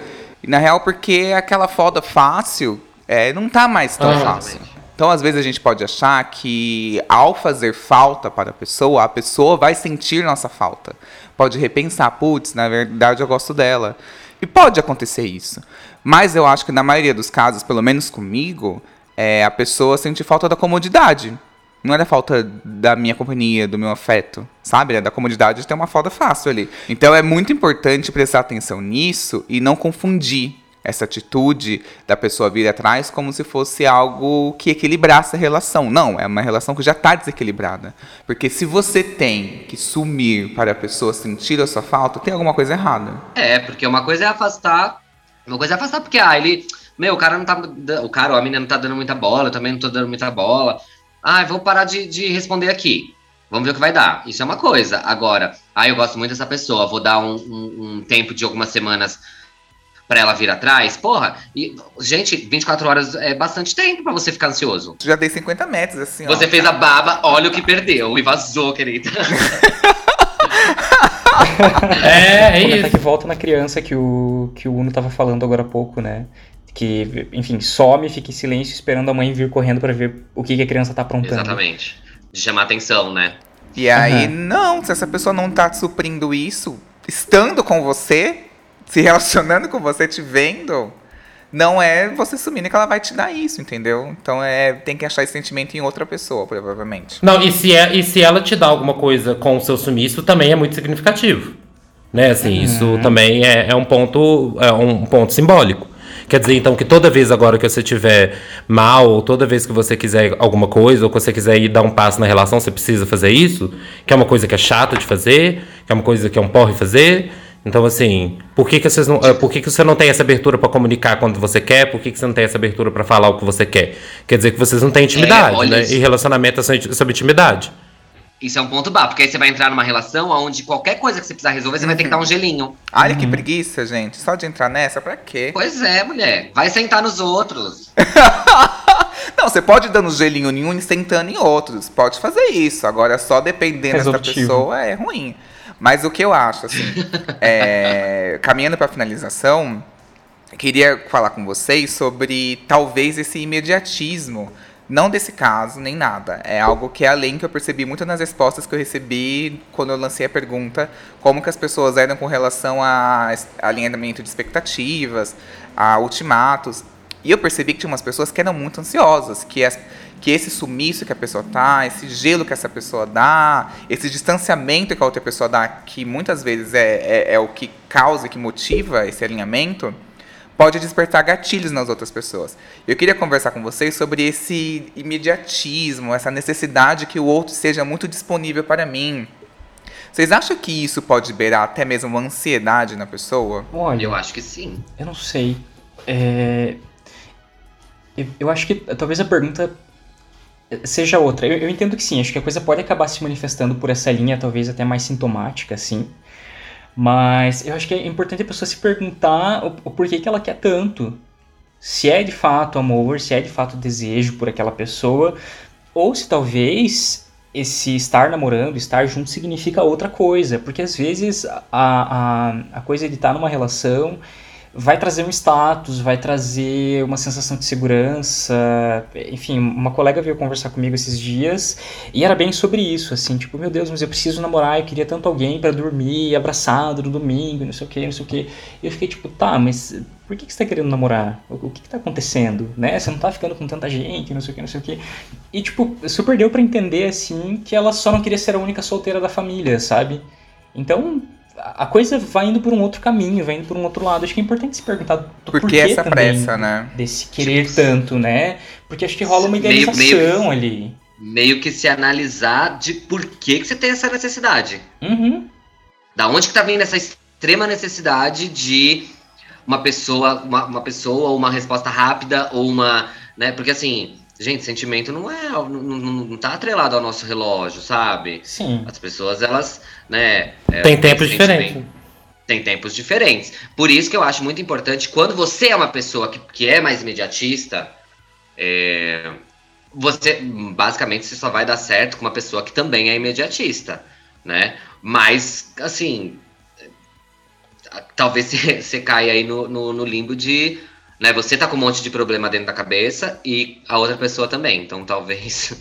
E na real, porque aquela foda fácil é, não tá mais tão Ah. fácil. Então, às vezes, a gente pode achar que ao fazer falta para a pessoa, a pessoa vai sentir nossa falta. Pode repensar, putz, na verdade eu gosto dela. E pode acontecer isso. Mas eu acho que na maioria dos casos, pelo menos comigo, é, a pessoa sente falta da comodidade. Não da falta da minha companhia, do meu afeto, sabe? É da comodidade de ter uma foda fácil ali. Então é muito importante prestar atenção nisso e não confundir essa atitude da pessoa vir atrás como se fosse algo que equilibrasse a relação. Não, é uma relação que já está desequilibrada. Porque se você tem que sumir para a pessoa sentir a sua falta, tem alguma coisa errada. É, porque uma coisa é afastar. Uma coisa é afastar, porque, ah, ele. Meu, o cara não tá. O cara ou a menina não tá dando muita bola, eu também não tô dando muita bola. Ah, vou parar de, de responder aqui. Vamos ver o que vai dar. Isso é uma coisa. Agora, ah, eu gosto muito dessa pessoa, vou dar um, um- um tempo de algumas semanas pra ela vir atrás. Porra, e, gente, 24 horas é bastante tempo pra você ficar ansioso. Já dei 50 metros, assim, ó. Você fez a baba, olha o que perdeu e vazou, querida. *laughs* É, é Comentar isso. que volta na criança que o, que o Uno tava falando agora há pouco, né? Que, enfim, some, fica em silêncio esperando a mãe vir correndo pra ver o que, que a criança tá aprontando. Exatamente. De chamar atenção, né? E aí, Aham. não, se essa pessoa não tá suprindo isso, estando com você, se relacionando com você, te vendo, não é você sumindo que ela vai te dar isso, entendeu? Então é, tem que achar esse sentimento em outra pessoa, provavelmente. Não, e se, é, e se ela te dá alguma coisa com o seu sumiço, também é muito significativo. Né, assim, isso também é, é um ponto é um ponto simbólico. Quer dizer, então, que toda vez agora que você tiver mal, ou toda vez que você quiser alguma coisa, ou que você quiser ir dar um passo na relação, você precisa fazer isso? Que é uma coisa que é chata de fazer? Que é uma coisa que é um porre fazer? Então, assim, por que, que, vocês não, eh, por que, que você não tem essa abertura para comunicar quando você quer? Por que, que você não tem essa abertura para falar o que você quer? Quer dizer que vocês não têm intimidade, É, olha né? isso. E relacionamento é sobre- intimidade. Isso é um ponto bá, porque aí você vai entrar numa relação onde qualquer coisa que você precisar resolver, você vai ter que dar um gelinho. Olha que preguiça, gente. Só de entrar nessa, pra quê? Pois é, mulher. Vai sentar nos outros. *laughs* Não, você pode ir dando gelinho em um e sentando em outros. Pode fazer isso. Agora, só dependendo dessa Resolutivo. pessoa é ruim. Mas o que eu acho, assim, *laughs* é, caminhando pra finalização, queria falar com vocês sobre talvez esse imediatismo. Não desse caso, nem nada. É algo que é além que eu percebi muito nas respostas que eu recebi quando eu lancei a pergunta, como que as pessoas eram com relação a alinhamento de expectativas, a ultimatos. E eu percebi que tinha umas pessoas que eram muito ansiosas, que, as- que esse sumiço que a pessoa tá, esse gelo que essa pessoa dá, esse distanciamento que a outra pessoa dá, que muitas vezes é, é, é o que causa, que motiva esse alinhamento, pode despertar gatilhos nas outras pessoas. Eu queria conversar com vocês sobre esse imediatismo, essa necessidade que o outro seja muito disponível para mim. Vocês acham que isso pode beirar até mesmo uma ansiedade na pessoa? Olha, Eu acho que sim. Eu não sei. É, Eu, eu acho que talvez a pergunta seja outra. Eu, eu entendo que sim, acho que a coisa pode acabar se manifestando por essa linha, talvez até mais sintomática, assim. Mas eu acho que é importante a pessoa se perguntar o, o porquê que ela quer tanto. Se é de fato amor, se é de fato desejo por aquela pessoa, ou se talvez esse estar namorando, estar junto significa outra coisa. Porque às vezes a, a, a coisa de estar numa relação vai trazer um status, vai trazer uma sensação de segurança. Enfim, uma colega veio conversar comigo esses dias e era bem sobre isso, assim, tipo, meu Deus, mas eu preciso namorar, eu queria tanto alguém pra dormir abraçado no domingo, não sei o que, não sei o que. E eu fiquei tipo, tá, mas por que, que você tá querendo namorar? O, o que que tá acontecendo, né? Você não tá ficando com tanta gente, não sei o que, não sei o que. E tipo, super deu pra entender, assim, que ela só não queria ser a única solteira da família, sabe? Então, a coisa vai indo por um outro caminho, vai indo por um outro lado. Acho que é importante se perguntar do Por que essa também pressa, né? desse querer tanto, né? Porque acho que rola uma Meio- idealização meio- ali. Meio que se analisar de por que, que você tem essa necessidade. Uhum. Da onde que tá vindo essa extrema necessidade de uma pessoa, uma, uma pessoa, ou uma resposta rápida, ou uma. Né? Porque assim, gente, sentimento não é. Não, não, tá atrelado ao nosso relógio, sabe? Sim. As pessoas, elas, né. é, Tem tempos esse diferentes. Tem tempos diferentes. Por isso que eu acho muito importante, quando você é uma pessoa que, que é mais imediatista, é, você, basicamente, você só vai dar certo com uma pessoa que também é imediatista, né? Mas, assim, talvez você, *laughs* você caia aí no, no, no limbo de, né? Você tá com um monte de problema dentro da cabeça e a outra pessoa também. Então, talvez...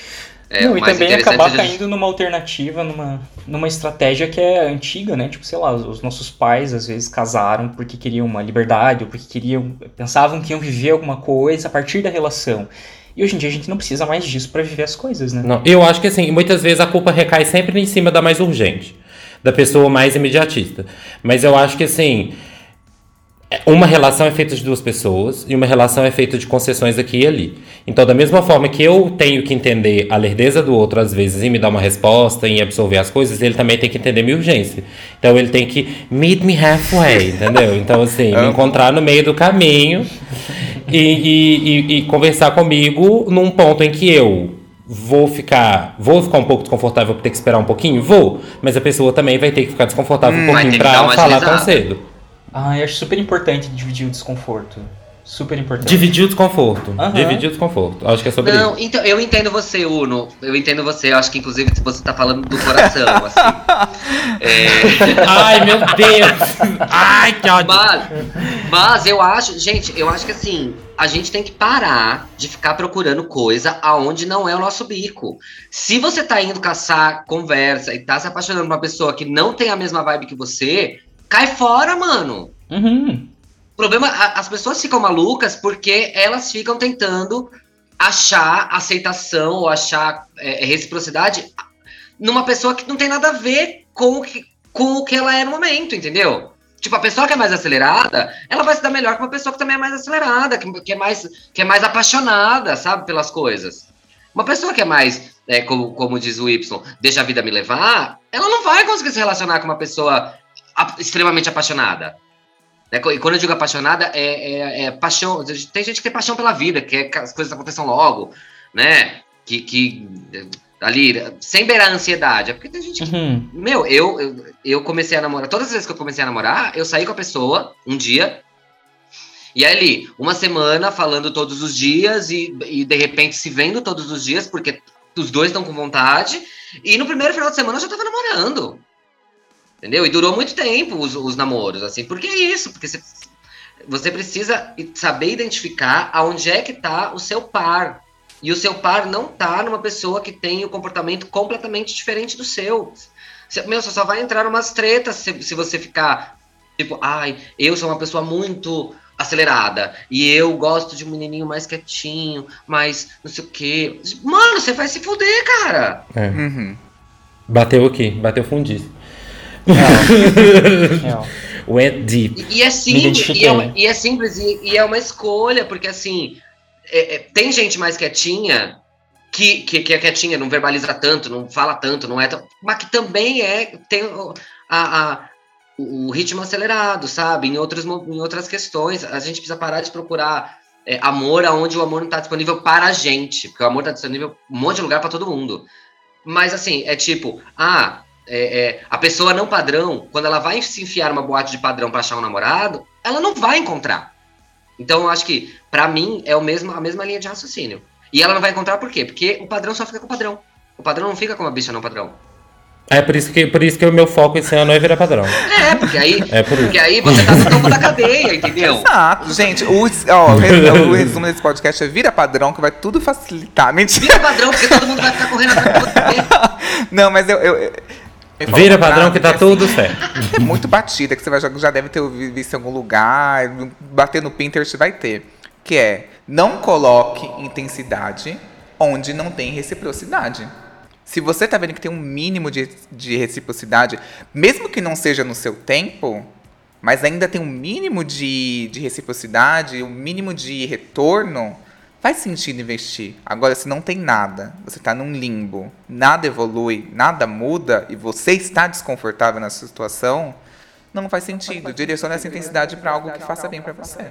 *laughs* é, Não, o e mais também interessante acabar caindo numa alternativa, numa, numa estratégia que é antiga, né? Tipo, sei lá, os nossos pais às vezes casaram porque queriam uma liberdade, ou porque queriam. pensavam que iam viver alguma coisa a partir da relação. E hoje em dia a gente não precisa mais disso pra viver as coisas, né? Não, eu acho que assim, muitas vezes a culpa recai sempre em cima da mais urgente, da pessoa mais imediatista. Mas eu acho que assim, uma relação é feita de duas pessoas e uma relação é feita de concessões aqui e ali. Então, da mesma forma que eu tenho que entender a lerdeza do outro às vezes e me dar uma resposta e absorver as coisas, ele também tem que entender minha urgência. Então, ele tem que meet me halfway, entendeu? Então, assim, me Amo. encontrar no meio do caminho e, e- e- e conversar comigo num ponto em que eu vou ficar vou ficar um pouco desconfortável por ter que esperar um pouquinho vou mas a pessoa também vai ter que ficar desconfortável um ter pouquinho pra falar tão cedo Ah, eu acho super importante dividir o desconforto. Super importante. dividir o desconforto Aham. dividir o desconforto acho que é sobre Não, isso então, eu entendo você, Uno. Eu entendo você. Eu acho que, inclusive, você tá falando do coração, *laughs* assim. É, ai meu Deus ai que ódio mas, mas eu acho, gente, eu acho que assim, a gente tem que parar de ficar procurando coisa aonde não é o nosso bico. Se você tá indo caçar conversa e tá se apaixonando por uma pessoa que não tem a mesma vibe que você, cai fora, mano. Uhum. O problema, a- as pessoas ficam malucas porque elas ficam tentando achar aceitação ou achar é, reciprocidade numa pessoa que não tem nada a ver com o que, com o que ela é no momento, entendeu? Tipo, a pessoa que é mais acelerada, ela vai se dar melhor que uma pessoa que também é mais acelerada, que, que é, mais, que é mais apaixonada, sabe, pelas coisas. Uma pessoa que é mais, é, como, como diz o Y, deixa a vida me levar, ela não vai conseguir se relacionar com uma pessoa extremamente apaixonada. Né, E quando eu digo apaixonada, é, é, é paixão. Tem gente que tem paixão pela vida, quer que as coisas aconteçam logo, né? Que, que ali, sem beirar a ansiedade. É porque tem gente que Uhum. meu, eu, eu, eu comecei a namorar. Todas as vezes que eu comecei a namorar, eu saí com a pessoa um dia. E aí, ali, uma semana falando todos os dias e, e de repente se vendo todos os dias, porque os dois estão com vontade. E no primeiro final de semana eu já tava namorando. Entendeu? E durou muito tempo os, os namoros, assim. Porque é isso, porque você, você precisa saber identificar aonde é que tá o seu par. E o seu par não tá numa pessoa que tem o comportamento completamente diferente do seu. Você, meu, você só vai entrar numas tretas se, se você ficar, tipo, ai, eu sou uma pessoa muito acelerada e eu gosto de um menininho mais quietinho, mais não sei o quê. Mano, você vai se fuder, cara. Uhum. Bateu aqui, bateu fundíssimo. *laughs* Real. Went deep. E, e é simples, e é, uma- e é simples, e, e é uma escolha, porque assim, é- é, tem gente mais quietinha que, que, que é quietinha, não verbaliza tanto, não fala tanto, não é tão. Mas que também é. Tem o- a, a- o ritmo acelerado, sabe? Em, outros, em outras questões. A gente precisa parar de procurar é, amor aonde o amor não está disponível para a gente. Porque o amor está disponível em um monte de lugar para todo mundo. Mas assim, é tipo, ah, é, é, a pessoa não padrão, quando ela vai se enfiar numa boate de padrão para achar um namorado, ela não vai encontrar. Então eu acho que, pra mim, é o mesmo, a mesma linha de raciocínio. E ela não vai encontrar por quê? Porque o padrão só fica com o padrão. O padrão não fica com uma bicha não padrão. É por isso que, por isso que o meu foco esse ano é virar padrão. É, porque aí, É por porque aí você tá no topo da cadeia, entendeu? Exato, gente. O, ó, o resumo- o resumo desse podcast é vira padrão que vai tudo facilitar. Mentira. Vira padrão, porque todo mundo vai ficar correndo atrás de você. *laughs* Não, mas eu. eu, Vira padrão que tá assim, tudo certo. *laughs* é muito batida, que você vai, já, já deve ter visto em algum lugar, bater no Pinterest vai ter. Que é, não coloque intensidade onde não tem reciprocidade. Se você tá vendo que tem um mínimo de, de reciprocidade, mesmo que não seja no seu tempo, mas ainda tem um mínimo de, de reciprocidade, um mínimo de retorno, faz sentido investir. Agora, se não tem nada, você está num limbo, nada evolui, nada muda e você está desconfortável nessa situação, não faz sentido. Direcione essa intensidade para algo que faça bem para você.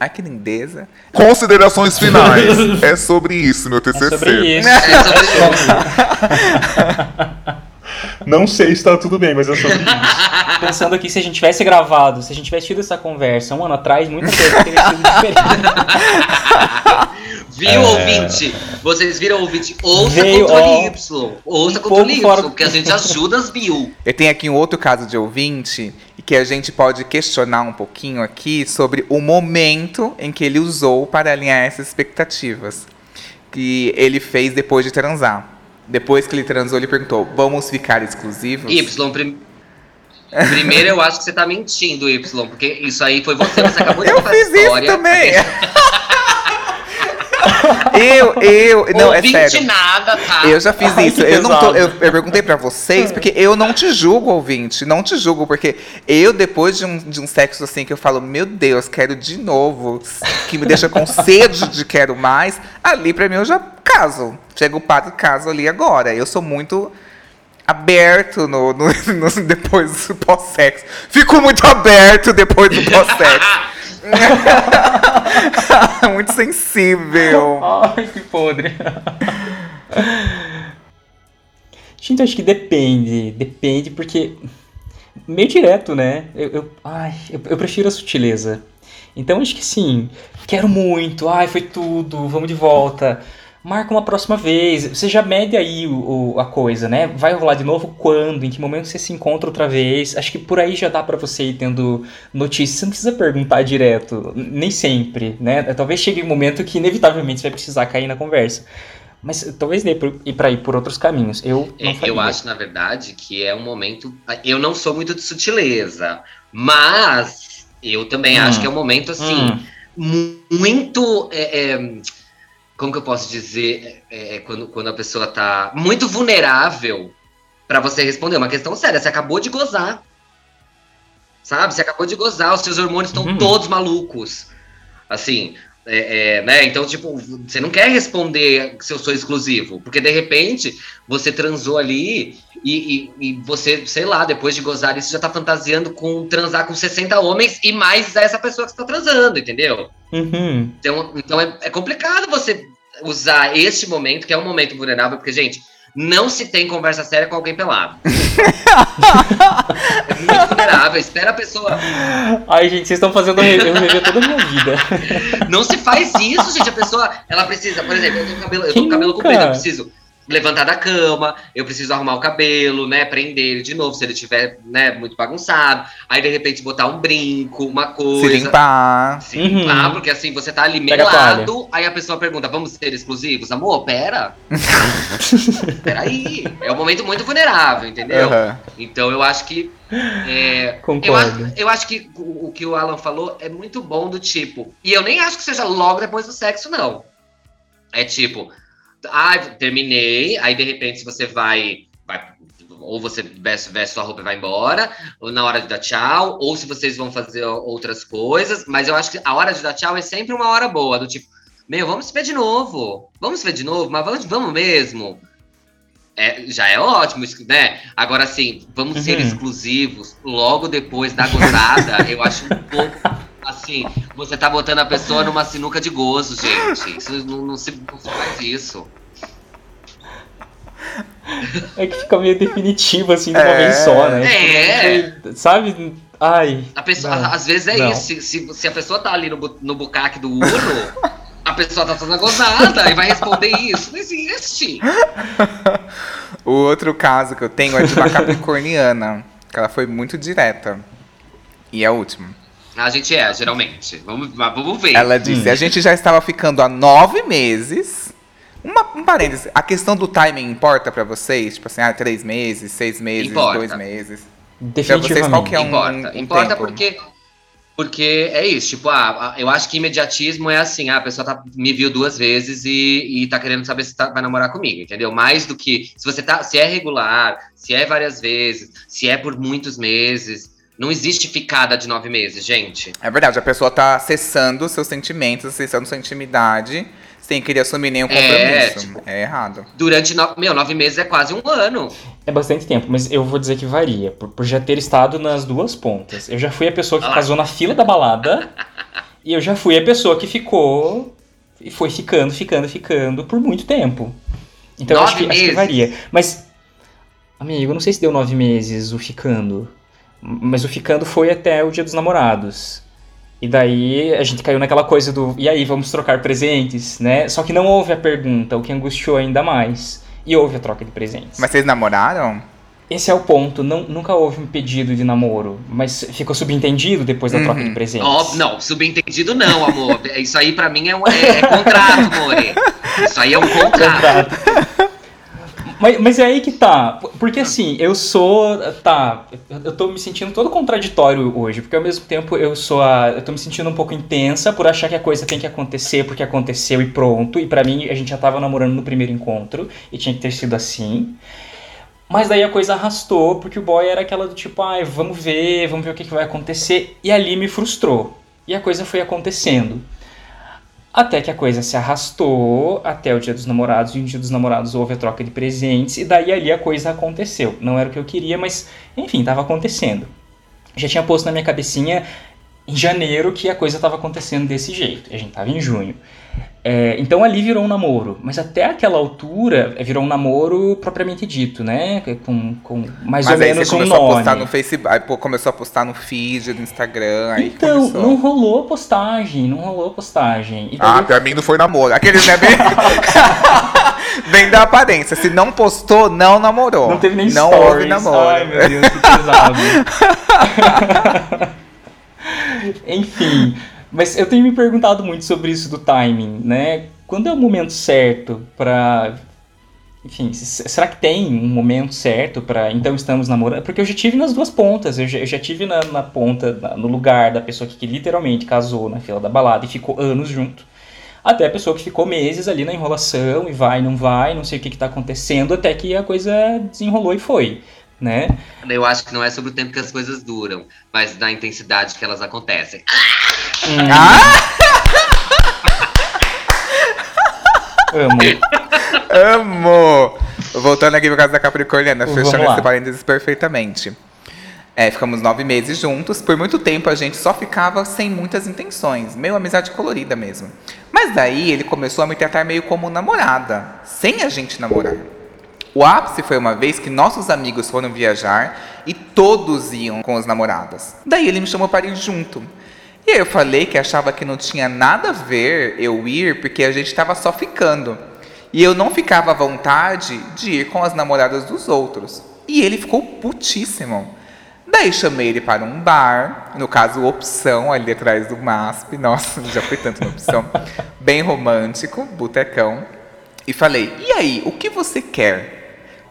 Ai, que lindeza. Considerações finais. *laughs* é sobre isso, meu É TCC. sobre isso. É sobre isso. *laughs* Não sei se tá tudo bem, mas é sobre isso. Pensando aqui, se a gente tivesse gravado, se a gente tivesse tido essa conversa um ano atrás, muita coisa teria sido diferente. Viu, ouvinte? Vocês viram, ouvinte? Ouça Veio, controle ó, Y. Ouça um controle Y, fora- porque a gente ajuda as Bill. Eu tenho aqui um outro caso de ouvinte e que a gente pode questionar um pouquinho aqui sobre o momento em que ele usou para alinhar essas expectativas. Que ele fez depois de transar. Depois que ele transou, ele perguntou: vamos ficar exclusivos? Y, prim- primeiro eu acho que você tá mentindo, Y, porque isso aí foi você, você acabou de Eu contar fiz essa história. isso também! *laughs* eu, eu. Não, é sério. nada, tá? Eu já fiz Ai, isso. Eu, não tô, eu, eu perguntei pra vocês, porque eu não te julgo, ouvinte. Não te julgo, porque eu, depois de um, de um sexo assim, que eu falo, meu Deus, quero de novo, que me deixa com sede de quero mais, ali pra mim eu já caso. Chega o padre caso ali agora. Eu sou muito aberto no, no- *laughs* no- depois do pós-sexo. Fico muito aberto depois do pós-sexo. *laughs* *laughs* muito sensível. Ai, que podre. Gente, acho que depende. Depende, porque. Meio direto, né? Eu, eu- ai, eu, eu prefiro a sutileza. Então acho que sim. Quero muito. Ai, foi tudo. Vamos de volta. Marca uma próxima vez. Você já mede aí o, o- a coisa, né? Vai rolar de novo quando? Em que momento você se encontra outra vez? Acho que por aí já dá pra você ir tendo notícias. Você não precisa perguntar direto. Nem sempre, né? Talvez chegue um momento que inevitavelmente você vai precisar cair na conversa. Mas talvez dê por- ir pra ir por outros caminhos. Eu não É, faria. Eu acho, na verdade, que é um momento. Eu não sou muito de sutileza, mas eu também Hum. acho que é um momento assim. Hum, mu- muito. é, é, como que eu posso dizer? É, é, quando, quando a pessoa tá muito vulnerável pra você responder. É uma questão séria. Você acabou de gozar. Sabe? Você acabou de gozar, os seus hormônios estão Uhum. todos malucos. Assim, é, é, né? Então, tipo, você não quer responder se eu sou exclusivo, porque de repente você transou ali e, e- e você, sei lá, depois de gozar isso, já tá fantasiando com transar com 60 homens e mais essa pessoa que você tá transando, entendeu? Uhum. Então, então é, é complicado você usar este momento, que é um momento vulnerável, porque, gente, não se tem conversa séria com alguém pelado. *laughs* é muito vulnerável. Espera a pessoa. Ai, gente, vocês estão fazendo eu re- eu rever toda a minha vida. Não se faz isso, gente. A pessoa, ela precisa, por exemplo, eu tô com cabelo, eu tô com cabelo comprido, eu preciso levantar da cama, eu preciso arrumar o cabelo, né, prender ele de novo se ele tiver, né, muito bagunçado. Aí de repente botar um brinco, uma coisa. Se limpar. Se Uhum. limpar, porque assim, você tá ali melado, aí a pessoa pergunta, vamos ser exclusivos? Amor, pera. *laughs* Peraí. É um momento muito vulnerável, entendeu? Aham. Então eu acho que. é, eu, Concordo. acho, eu acho que o, o que o Alan falou é muito bom do tipo. E eu nem acho que seja logo depois do sexo, não. É tipo, ah, terminei, aí de repente se você vai. vai ou você veste, veste sua roupa e vai embora, ou na hora de dar tchau, ou se vocês vão fazer outras coisas, mas eu acho que a hora de dar tchau é sempre uma hora boa, do tipo, meu, vamos se ver de novo, vamos se ver de novo, mas vamos, vamos mesmo. É, já é ótimo, né? Agora, assim, vamos ser Uhum. exclusivos logo depois da gozada, eu acho um pouco. Assim, você tá botando a pessoa numa sinuca de gozo, gente. Isso não, não se, não se faz isso. É que fica meio definitivo, assim, de uma É. vez só, né? É. Foi- sabe? Ai. A pessoa, Não, às vezes é não. isso. Se, se, se a pessoa tá ali no, no bucaque do Uno, a pessoa tá fazendo gozada e vai responder isso. Não existe. O outro caso que eu tenho é de uma *laughs* capricorniana, que ela foi muito direta. E é a última. A gente é, geralmente. Vamos, mas vamos ver. Ela disse: Hum. a gente já estava ficando há nove meses. Uma, um parênteses, a questão do timing importa pra vocês? Tipo assim, ah, três meses, seis meses, Importa. dois meses. Definitivamente. vocês, qual que é um- Importa. um Importa tempo. porque. Porque é isso, tipo, ah, eu acho que imediatismo é assim, ah, a pessoa tá, me viu duas vezes e, e tá querendo saber se tá- vai namorar comigo, entendeu? Mais do que se você tá, se é regular, se é várias vezes, se é por muitos meses, não existe ficada de nove meses, gente. É verdade, a pessoa tá acessando seus sentimentos, acessando sua intimidade, sem querer assumir nenhum É, compromisso. tipo- É errado. Durante, no, meu, nove meses é quase um ano. É bastante tempo, mas eu vou dizer que varia, por, por já ter estado nas duas pontas. Eu já fui a pessoa que casou na fila da balada, *laughs* e eu já fui a pessoa que ficou. E foi ficando, ficando, ficando por muito tempo. Então eu acho Nove que, acho que meses? varia. Mas, amigo, eu não sei se deu nove meses o ficando. Mas o ficando foi até o dia dos namorados. E daí a gente caiu naquela coisa do. E aí, vamos trocar presentes, né? Só que não houve a pergunta, o que angustiou ainda mais. E houve a troca de presentes. Mas vocês namoraram? Esse é o ponto. Não, nunca houve um pedido de namoro, mas ficou subentendido depois da Uhum. troca de presentes. Ó, não, subentendido não, amor. *laughs* Isso aí pra mim é, um, é, é contrato, More. Isso aí é um contrato. Mas, mas é aí que tá. Porque assim, eu sou. Tá. Eu tô me sentindo todo contraditório hoje. Porque ao mesmo tempo eu sou a. Eu tô me sentindo um pouco intensa por achar que a coisa tem que acontecer porque aconteceu e pronto. E pra mim a gente já tava namorando no primeiro encontro. E tinha que ter sido assim. Mas daí a coisa arrastou, porque o boy era aquela do tipo, ai, vamos ver, vamos ver o que, que vai acontecer. E ali me frustrou. E a coisa foi acontecendo. Até que a coisa se arrastou até o dia dos namorados, e no dia dos namorados houve a troca de presentes, e daí ali a coisa aconteceu. Não era o que eu queria, mas enfim, estava acontecendo. Já tinha posto na minha cabecinha em janeiro que a coisa estava acontecendo desse jeito. A gente estava em junho. É, então ali virou um namoro. Mas até aquela altura é, virou um namoro propriamente dito, né? Com, com mais Mas ou aí menos você um começou a nome. postar no Facebook, aí começou a postar no feed do Instagram, Então, começou. não rolou postagem, não rolou postagem. Daí Ah, pra mim não foi namoro. Aqueles, né, bem... *laughs* bem da aparência. Se não postou, não namorou. Não teve nem Não stories. houve namoro. Ai, meu Deus, que pesado. *laughs* *laughs* Enfim, mas eu tenho me perguntado muito sobre isso do timing, né? Quando é o momento certo pra... Enfim, será que tem um momento certo pra então estamos namorando? Porque eu já tive nas duas pontas. Eu já, eu já tive na, na ponta, na- no lugar da pessoa que, que literalmente casou na fila da balada e ficou anos junto. Até a pessoa que ficou meses ali na enrolação e vai, não vai, não sei o que, que tá acontecendo, até que a coisa desenrolou e foi né? Eu acho que não é sobre o tempo que as coisas duram, mas na intensidade que elas acontecem. Hum, Ah! amo. Amo! Voltando aqui por causa da Capricorniana, fechando esse parênteses perfeitamente. É, ficamos nove meses juntos. Por muito tempo a gente só ficava sem muitas intenções, meio amizade colorida mesmo. Mas daí ele começou a me tratar meio como namorada, sem a gente namorar. O ápice foi uma vez que nossos amigos foram viajar e todos iam com os namorados. Daí ele me chamou para ir junto. E aí eu falei que achava que não tinha nada a ver eu ir porque a gente estava só ficando. E eu não ficava à vontade de ir com as namoradas dos outros. E ele ficou putíssimo. Daí chamei ele para um bar, no caso Opção, ali atrás do MASP. Nossa, *laughs* já foi tanto na Opção. Bem romântico, botecão. E falei, e aí, o que você quer?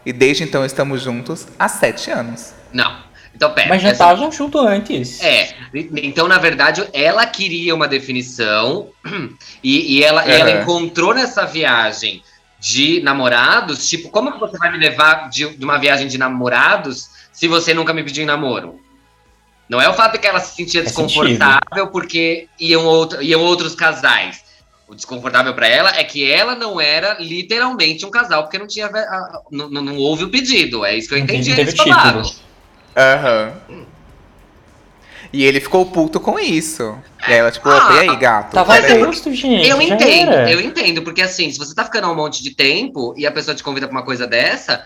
E desde então estamos juntos há sete anos. Não. Então, pera. Mas já essa- estavam junto antes. É, então na verdade ela queria uma definição *clears throat* e, e ela, ela encontrou nessa viagem de namorados, tipo, como que você vai me levar de, de uma viagem de namorados se você nunca me pediu em namoro? Não é o fato de que ela se sentia Faz desconfortável porque iam, outro, iam outros casais. O desconfortável pra ela é que ela não era literalmente um casal, porque não tinha a- a- não, não, houve o pedido. É isso que eu entendi. não teve eles falaram. título. Aham. E ele ficou puto com isso. E ela, tipo, Ah, e aí, gato? Tava gosto, gente. Eu já entendo, era. eu entendo, porque assim, se você tá ficando há um monte de tempo e a pessoa te convida pra uma coisa dessa,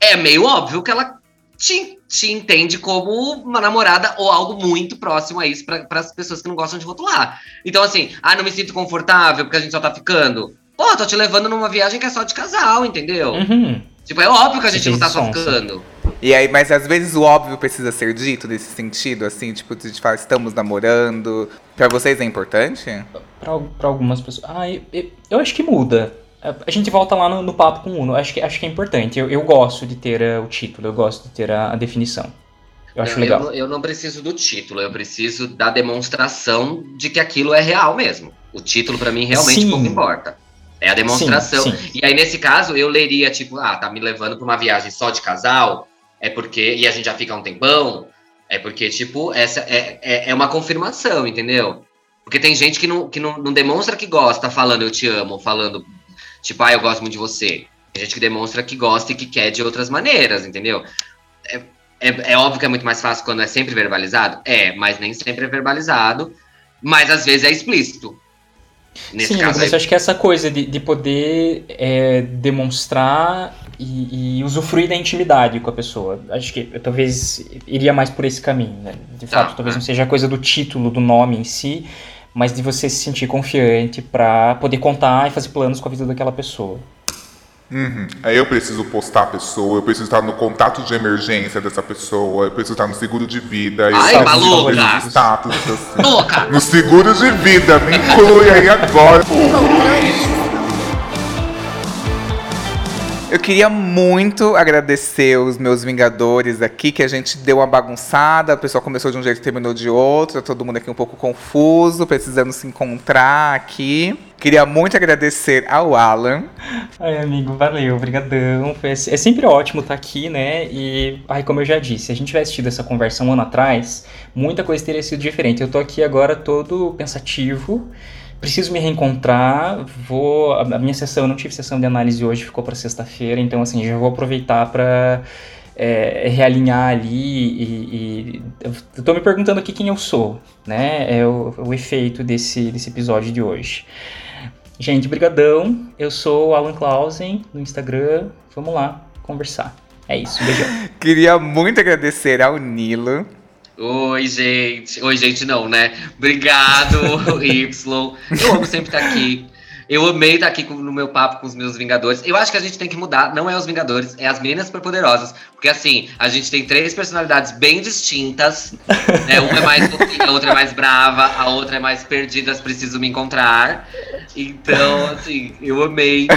é meio óbvio que ela te, te entende como uma namorada ou algo muito próximo a isso para as pessoas que não gostam de rotular. Então, assim, ah, não me sinto confortável porque a gente só tá ficando. Pô, tô te levando numa viagem que é só de casal, entendeu? Uhum. Tipo, é óbvio que a gente Você não tá só ficando. E aí, mas às vezes o óbvio precisa ser dito nesse sentido, assim, tipo, de falar, estamos namorando. Pra vocês é importante? Pra, pra algumas pessoas. Ah, eu, eu- eu acho que muda. A gente volta lá no, no papo com o Uno. Acho que, acho que é importante. Eu, eu gosto de ter eh, o título, eu gosto de ter a, a definição. Eu acho Não, legal. não- eu não preciso do título, eu preciso da demonstração de que aquilo é real mesmo. O título, pra mim, realmente Sim. pouco importa. É a demonstração. Sim, sim. E aí, nesse caso, eu leria, tipo, ah, tá me levando pra uma viagem só de casal, é porque. E a gente já fica um tempão, é porque, tipo, essa é, é, é uma confirmação, entendeu? Porque tem gente que, não, que não, não demonstra que gosta falando eu te amo, falando, tipo, ah, eu gosto muito de você. Tem gente que demonstra que gosta e que quer de outras maneiras, entendeu? É, é, é óbvio que é muito mais fácil quando é sempre verbalizado? É, mas nem sempre é verbalizado. Mas às vezes é explícito. Nesse Sim, caso mas aí. acho que essa coisa de, de poder é, demonstrar e, e usufruir da intimidade com a pessoa. Acho que eu talvez iria mais por esse caminho, né? De Tá, fato, talvez tá. não seja a coisa do título, do nome em si, mas de você se sentir confiante pra poder contar e fazer planos com a vida daquela pessoa. Uhum. Aí eu preciso postar a pessoa, eu preciso estar no contato de emergência dessa pessoa, eu preciso estar no seguro de vida, eu Ai, maluca! de status, assim. Louca! No seguro de vida, me inclui aí agora. Eu queria muito agradecer os meus Vingadores aqui, que a gente deu uma bagunçada, o pessoal começou de um jeito e terminou de outro, todo mundo aqui um pouco confuso, precisando se encontrar aqui. Queria muito agradecer ao Alan. Ai, amigo, valeu, brigadão. Foi- É sempre ótimo estar aqui, né? E, ai, como eu já disse, se a gente tivesse tido essa conversa um ano atrás, muita coisa teria sido diferente. Eu tô aqui agora todo pensativo, preciso me reencontrar, vou... A minha sessão, eu não tive sessão de análise hoje, ficou para sexta-feira, então, assim, já vou aproveitar para realinhar ali e, e- tô me perguntando aqui quem eu sou, né? É o, o efeito desse, desse episódio de hoje. Gente, brigadão. Eu sou o Alan Clausen no Instagram. Vamos lá conversar. É isso, beijão. *laughs* Queria muito agradecer ao Nilo. Oi, gente. Oi, gente, não, né? Obrigado, *laughs* Y. Eu amo sempre estar aqui. Eu amei estar aqui no meu papo com os meus Vingadores. Eu acho que a gente tem que mudar, não é os Vingadores, é as meninas superpoderosas. Porque assim, a gente tem três personalidades bem distintas. Né? Uma é mais fofinha, a outra é mais brava, a outra é mais perdidas, preciso me encontrar. Então, assim, eu amei.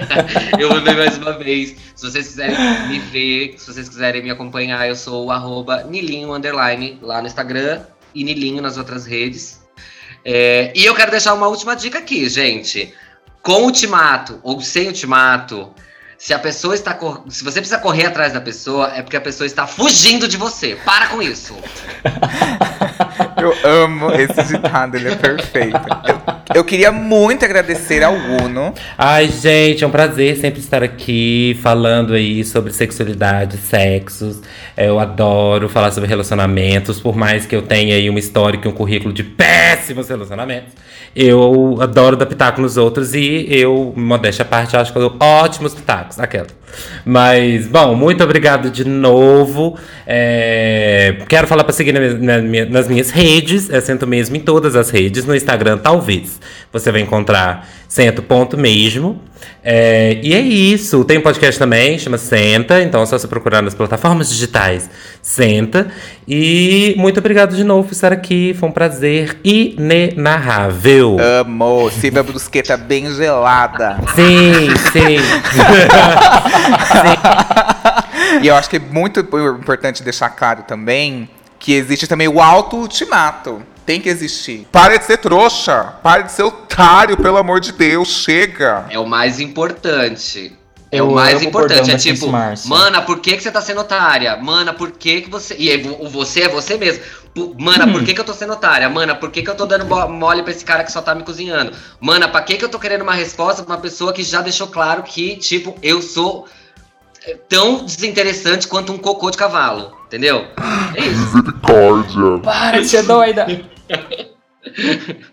*laughs* eu amei mais uma vez. Se vocês quiserem me ver, se vocês quiserem me acompanhar, eu sou o arroba Nilinho Underline lá no Instagram e Nilinho nas outras redes. É, e eu quero deixar uma última dica aqui, gente. Com ultimato ou sem ultimato, Se a pessoa está. Se você precisa correr atrás da pessoa, é porque a pessoa está fugindo de você. Para com isso. *laughs* Eu amo esse ditado, ele é perfeito. *laughs* *laughs* Eu, queria muito agradecer ao Uno. Ai, gente, é um prazer sempre estar aqui falando aí sobre sexualidade, sexos. Eu adoro falar sobre relacionamentos, por mais que eu tenha aí uma história e um currículo de péssimos relacionamentos. Eu adoro dar pitaco nos outros e eu, modéstia à parte, acho que eu dou ótimos pitacos, aquela. Mas, bom, muito obrigado de novo. É, quero falar para seguir na na nas minhas redes. É Sento Mesmo em todas as redes. No Instagram, talvez. Você vai encontrar Sento Ponto Mesmo. É, e é isso. Tem um podcast também, chama Senta. Então é só você procurar nas plataformas digitais. Senta. E muito obrigado de novo por estar aqui. Foi um prazer inenarrável. Amo. Sirva a brusqueta bem gelada. Sim, sim. *laughs* E eu acho que é muito importante deixar claro também que existe também o auto-ultimato. Tem que existir. Pare de ser trouxa. Pare de ser otário, pelo amor de Deus. Chega. É o mais importante. É Eu o mais o importante. bordão É tipo, mana, por que, que você tá sendo otária? Mana, por que, que você. E aí, o você é você mesmo. Mana, Hum. por que, que eu tô sendo otária? Mana, por que, que eu tô dando mole pra esse cara que só tá me cozinhando? Mana, pra que, que eu tô querendo uma resposta pra uma pessoa que já deixou claro que, tipo, eu sou tão desinteressante quanto um cocô de cavalo? Entendeu? É isso. Misericórdia. Para de ser doida! *laughs*